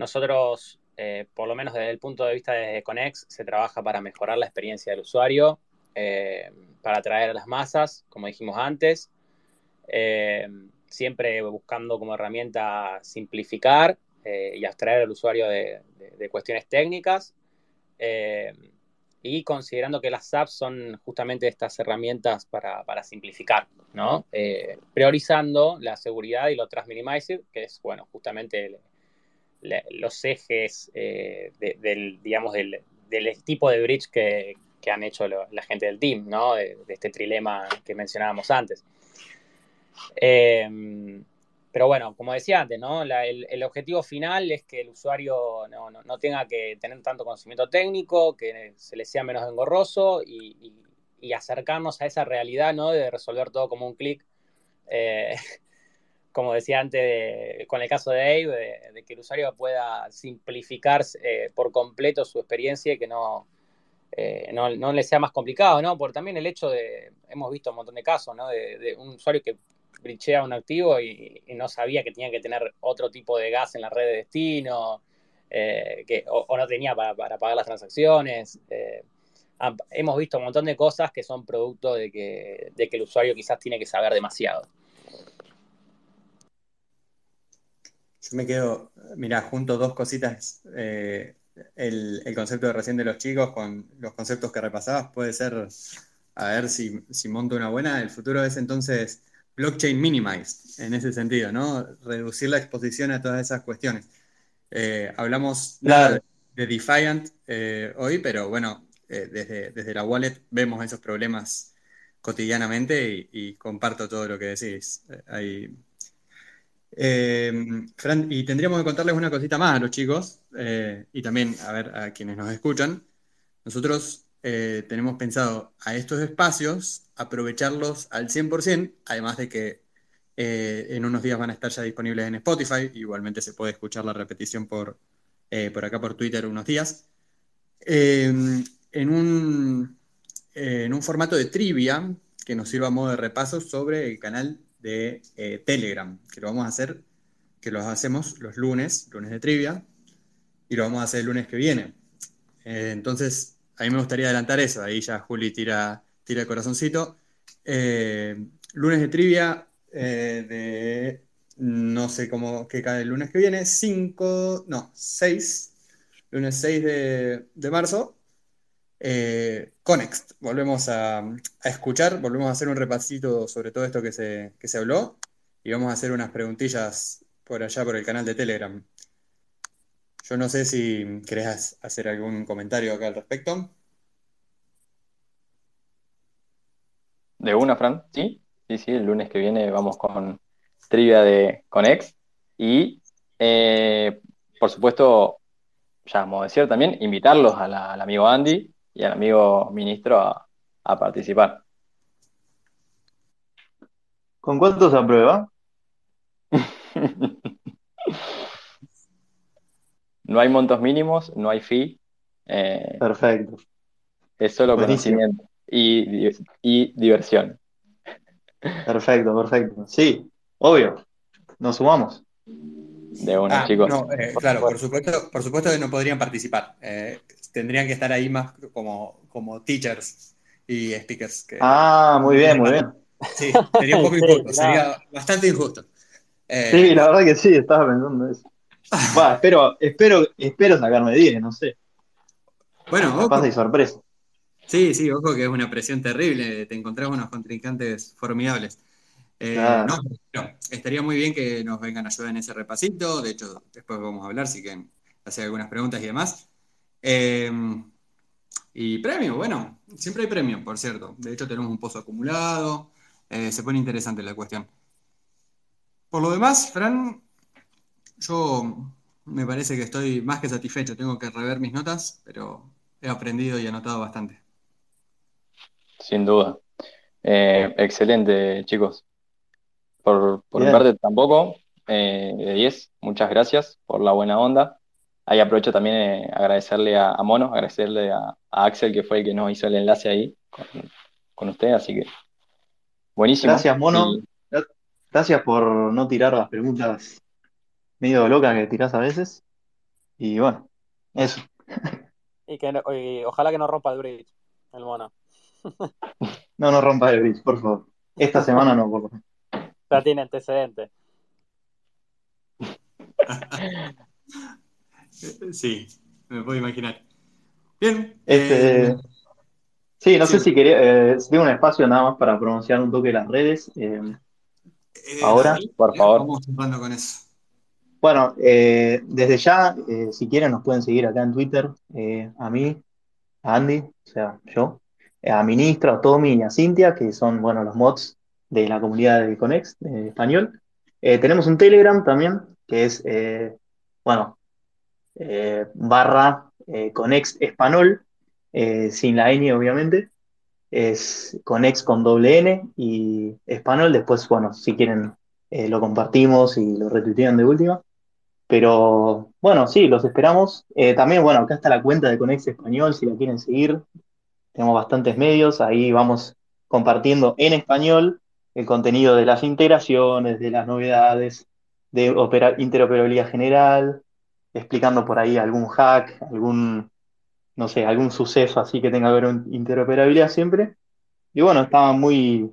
Nosotros, eh, por lo menos desde el punto de vista de Conex, se trabaja para mejorar la experiencia del usuario, eh, para atraer a las masas, como dijimos antes, eh, siempre buscando como herramienta simplificar y abstraer al usuario de, cuestiones técnicas. y considerando que las apps son justamente estas herramientas para, simplificar, ¿no? Priorizando la seguridad y lo trust minimizer, que es, bueno, justamente el- los ejes eh, de- del, digamos, del, tipo de bridge que, han hecho la gente del team, ¿no? De, este trilema que mencionábamos antes. Eh, pero bueno, como decía antes, ¿no? El, objetivo final es que el usuario no, tenga que tener tanto conocimiento técnico, que se le sea menos engorroso y acercarnos a esa realidad, ¿no? De resolver todo como un clic. Eh, como decía antes, de- con el caso de Dave, de, de que el usuario pueda simplificar eh, por completo su experiencia y que no, eh, no, le sea más complicado, ¿no? Por también el hecho de, hemos visto un montón de casos, ¿no? De, de un usuario que brichea un activo y, y no sabía que tenía que tener otro tipo de gas en la red de destino, eh, que, o, o no tenía para, para pagar las transacciones. eh, hemos visto un montón de cosas que son producto de que, de que el usuario quizás tiene que saber demasiado. Yo me quedo, mira, junto dos cositas. eh, el, el concepto de recién de los chicos con los conceptos que repasabas puede ser, a ver si, si monto una buena. El futuro es entonces blockchain minimized, en ese sentido, ¿no? Reducir la exposición a todas esas cuestiones. Eh, hablamos Claro. de, de Defiant eh, hoy, pero bueno, eh, desde, desde la wallet vemos esos problemas cotidianamente y, y comparto todo lo que decís. Eh, Fran, y tendríamos que contarles una cosita más a los chicos eh, y también a ver a quienes nos escuchan. Nosotros eh, tenemos pensado a estos espacios aprovecharlos al 100%, además de que en unos días van a estar ya disponibles en Spotify, igualmente se puede escuchar la repetición por, por acá por Twitter unos días, en un, en un formato de trivia que nos sirva a modo de repaso sobre el canal de eh, Telegram, que lo vamos a hacer, que lo hacemos los lunes, lunes de trivia, y lo vamos a hacer el lunes que viene. Eh, entonces, a mí me gustaría adelantar eso, ahí ya Juli tira, tira el corazoncito. Eh, lunes de trivia de, no sé cómo, qué cae el lunes que viene, 5, no, 6, lunes 6 de, de marzo. Eh, Conext, volvemos a, a escuchar, volvemos a hacer un repasito sobre todo esto que se, que se habló y vamos a hacer unas preguntillas por allá por el canal de Telegram. Yo no sé si querés hacer algún comentario acá al respecto. de una, Fran, ¿sí? Sí, sí, el lunes que viene vamos con trivia de Conex y, eh, por supuesto, ya como decía también, invitarlos a al amigo Andy y al amigo ministro a, a participar. ¿Con cuánto se aprueba? No hay montos mínimos, no hay fee, eh, Perfecto. es solo Buenísimo. conocimiento y, y diversión. Perfecto, perfecto. Sí, obvio. Nos sumamos. De una, Ah, chicos. no, eh, claro, por supuesto, por supuesto que no podrían participar. Eh, tendrían que estar ahí más como, como teachers y speakers. Que, Ah, muy bien, muy bien. Sí, sería un poco Sí, injusto, sería bastante injusto. Eh, Sí, la verdad que sí, estaba pensando eso. Va, espero, espero, espero sacarme 10, no sé. bueno, Capaz ojo, de sorpresa. sí, sí, ojo que es una presión terrible, te encontrás unos contrincantes formidables. Eh, no, estaría muy bien que nos vengan a ayudar en ese repasito, de hecho, después vamos a hablar si quieren hacer algunas preguntas y demás. Eh, Y premio, bueno, siempre hay premio, por cierto. De hecho, tenemos un pozo acumulado. Eh, se pone interesante la cuestión. Por lo demás, Fran, yo me parece que estoy más que satisfecho. Tengo que rever mis notas, pero he aprendido y anotado bastante. Sin duda. Eh, excelente, chicos. Por, por mi parte tampoco, eh, de 10, muchas gracias por la buena onda. Ahí aprovecho también eh, agradecerle a, a Mono, agradecerle a, a Axel, que fue el que nos hizo el enlace ahí con, con usted, así que buenísimo. Gracias, Mono. Y Gracias por no tirar las preguntas medio locas que tirás a veces. Y bueno, eso. Y que no- y ojalá que no rompa el bridge, el mono. No nos rompas el bridge, por favor. Esta semana no, por favor. Ya tiene antecedentes. Sí, me puedo imaginar. Bien. Este, eh, sí, no sé si quería, eh, tengo un espacio nada más para pronunciar un toque las redes. eh, eh, ahora, dale, por favor. Vamos con eso. Bueno, eh, desde ya, eh, si quieren, nos pueden seguir acá en Twitter, eh, a mí, a Andy, o sea, yo, eh, a Ministro, a Tommy y a Cintia, que son, bueno, los mods de la comunidad de Conex, de español. Eh, tenemos un Telegram también, que es, eh, bueno, eh, barra eh, Conex Español, eh, sin la N, obviamente. Es Conex con doble N y Español. Después, bueno, si quieren, eh, lo compartimos y lo retuitean de última. Pero bueno, sí, los esperamos. Eh, también, bueno, acá está la cuenta de Conex Español, si la quieren seguir. Tenemos bastantes medios, ahí vamos compartiendo en español el contenido de las integraciones, de las novedades, de opera- interoperabilidad general, explicando por ahí algún hack, algún, no sé, algún suceso así que tenga que ver con interoperabilidad siempre. Y bueno, estaba muy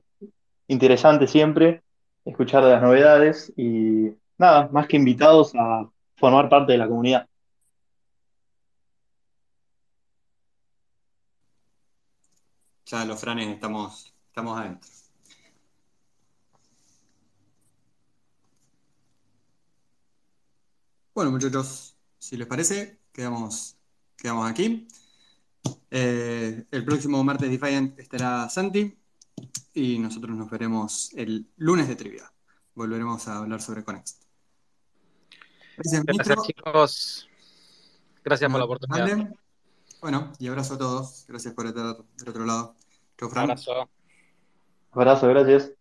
interesante siempre escuchar de las novedades y nada, más que invitados a formar parte de la comunidad. Ya los franes estamos, estamos adentro. Bueno, muchachos, si les parece, quedamos, quedamos aquí. Eh, el próximo martes Defiant estará Santi y nosotros nos veremos el lunes de trivia. Volveremos a hablar sobre Conext. Gracias, Gracias, chicos. Gracias por la oportunidad. Bueno, y abrazo a todos. Gracias por estar del otro lado. Chau, Fran. abrazo. Abrazo, gracias.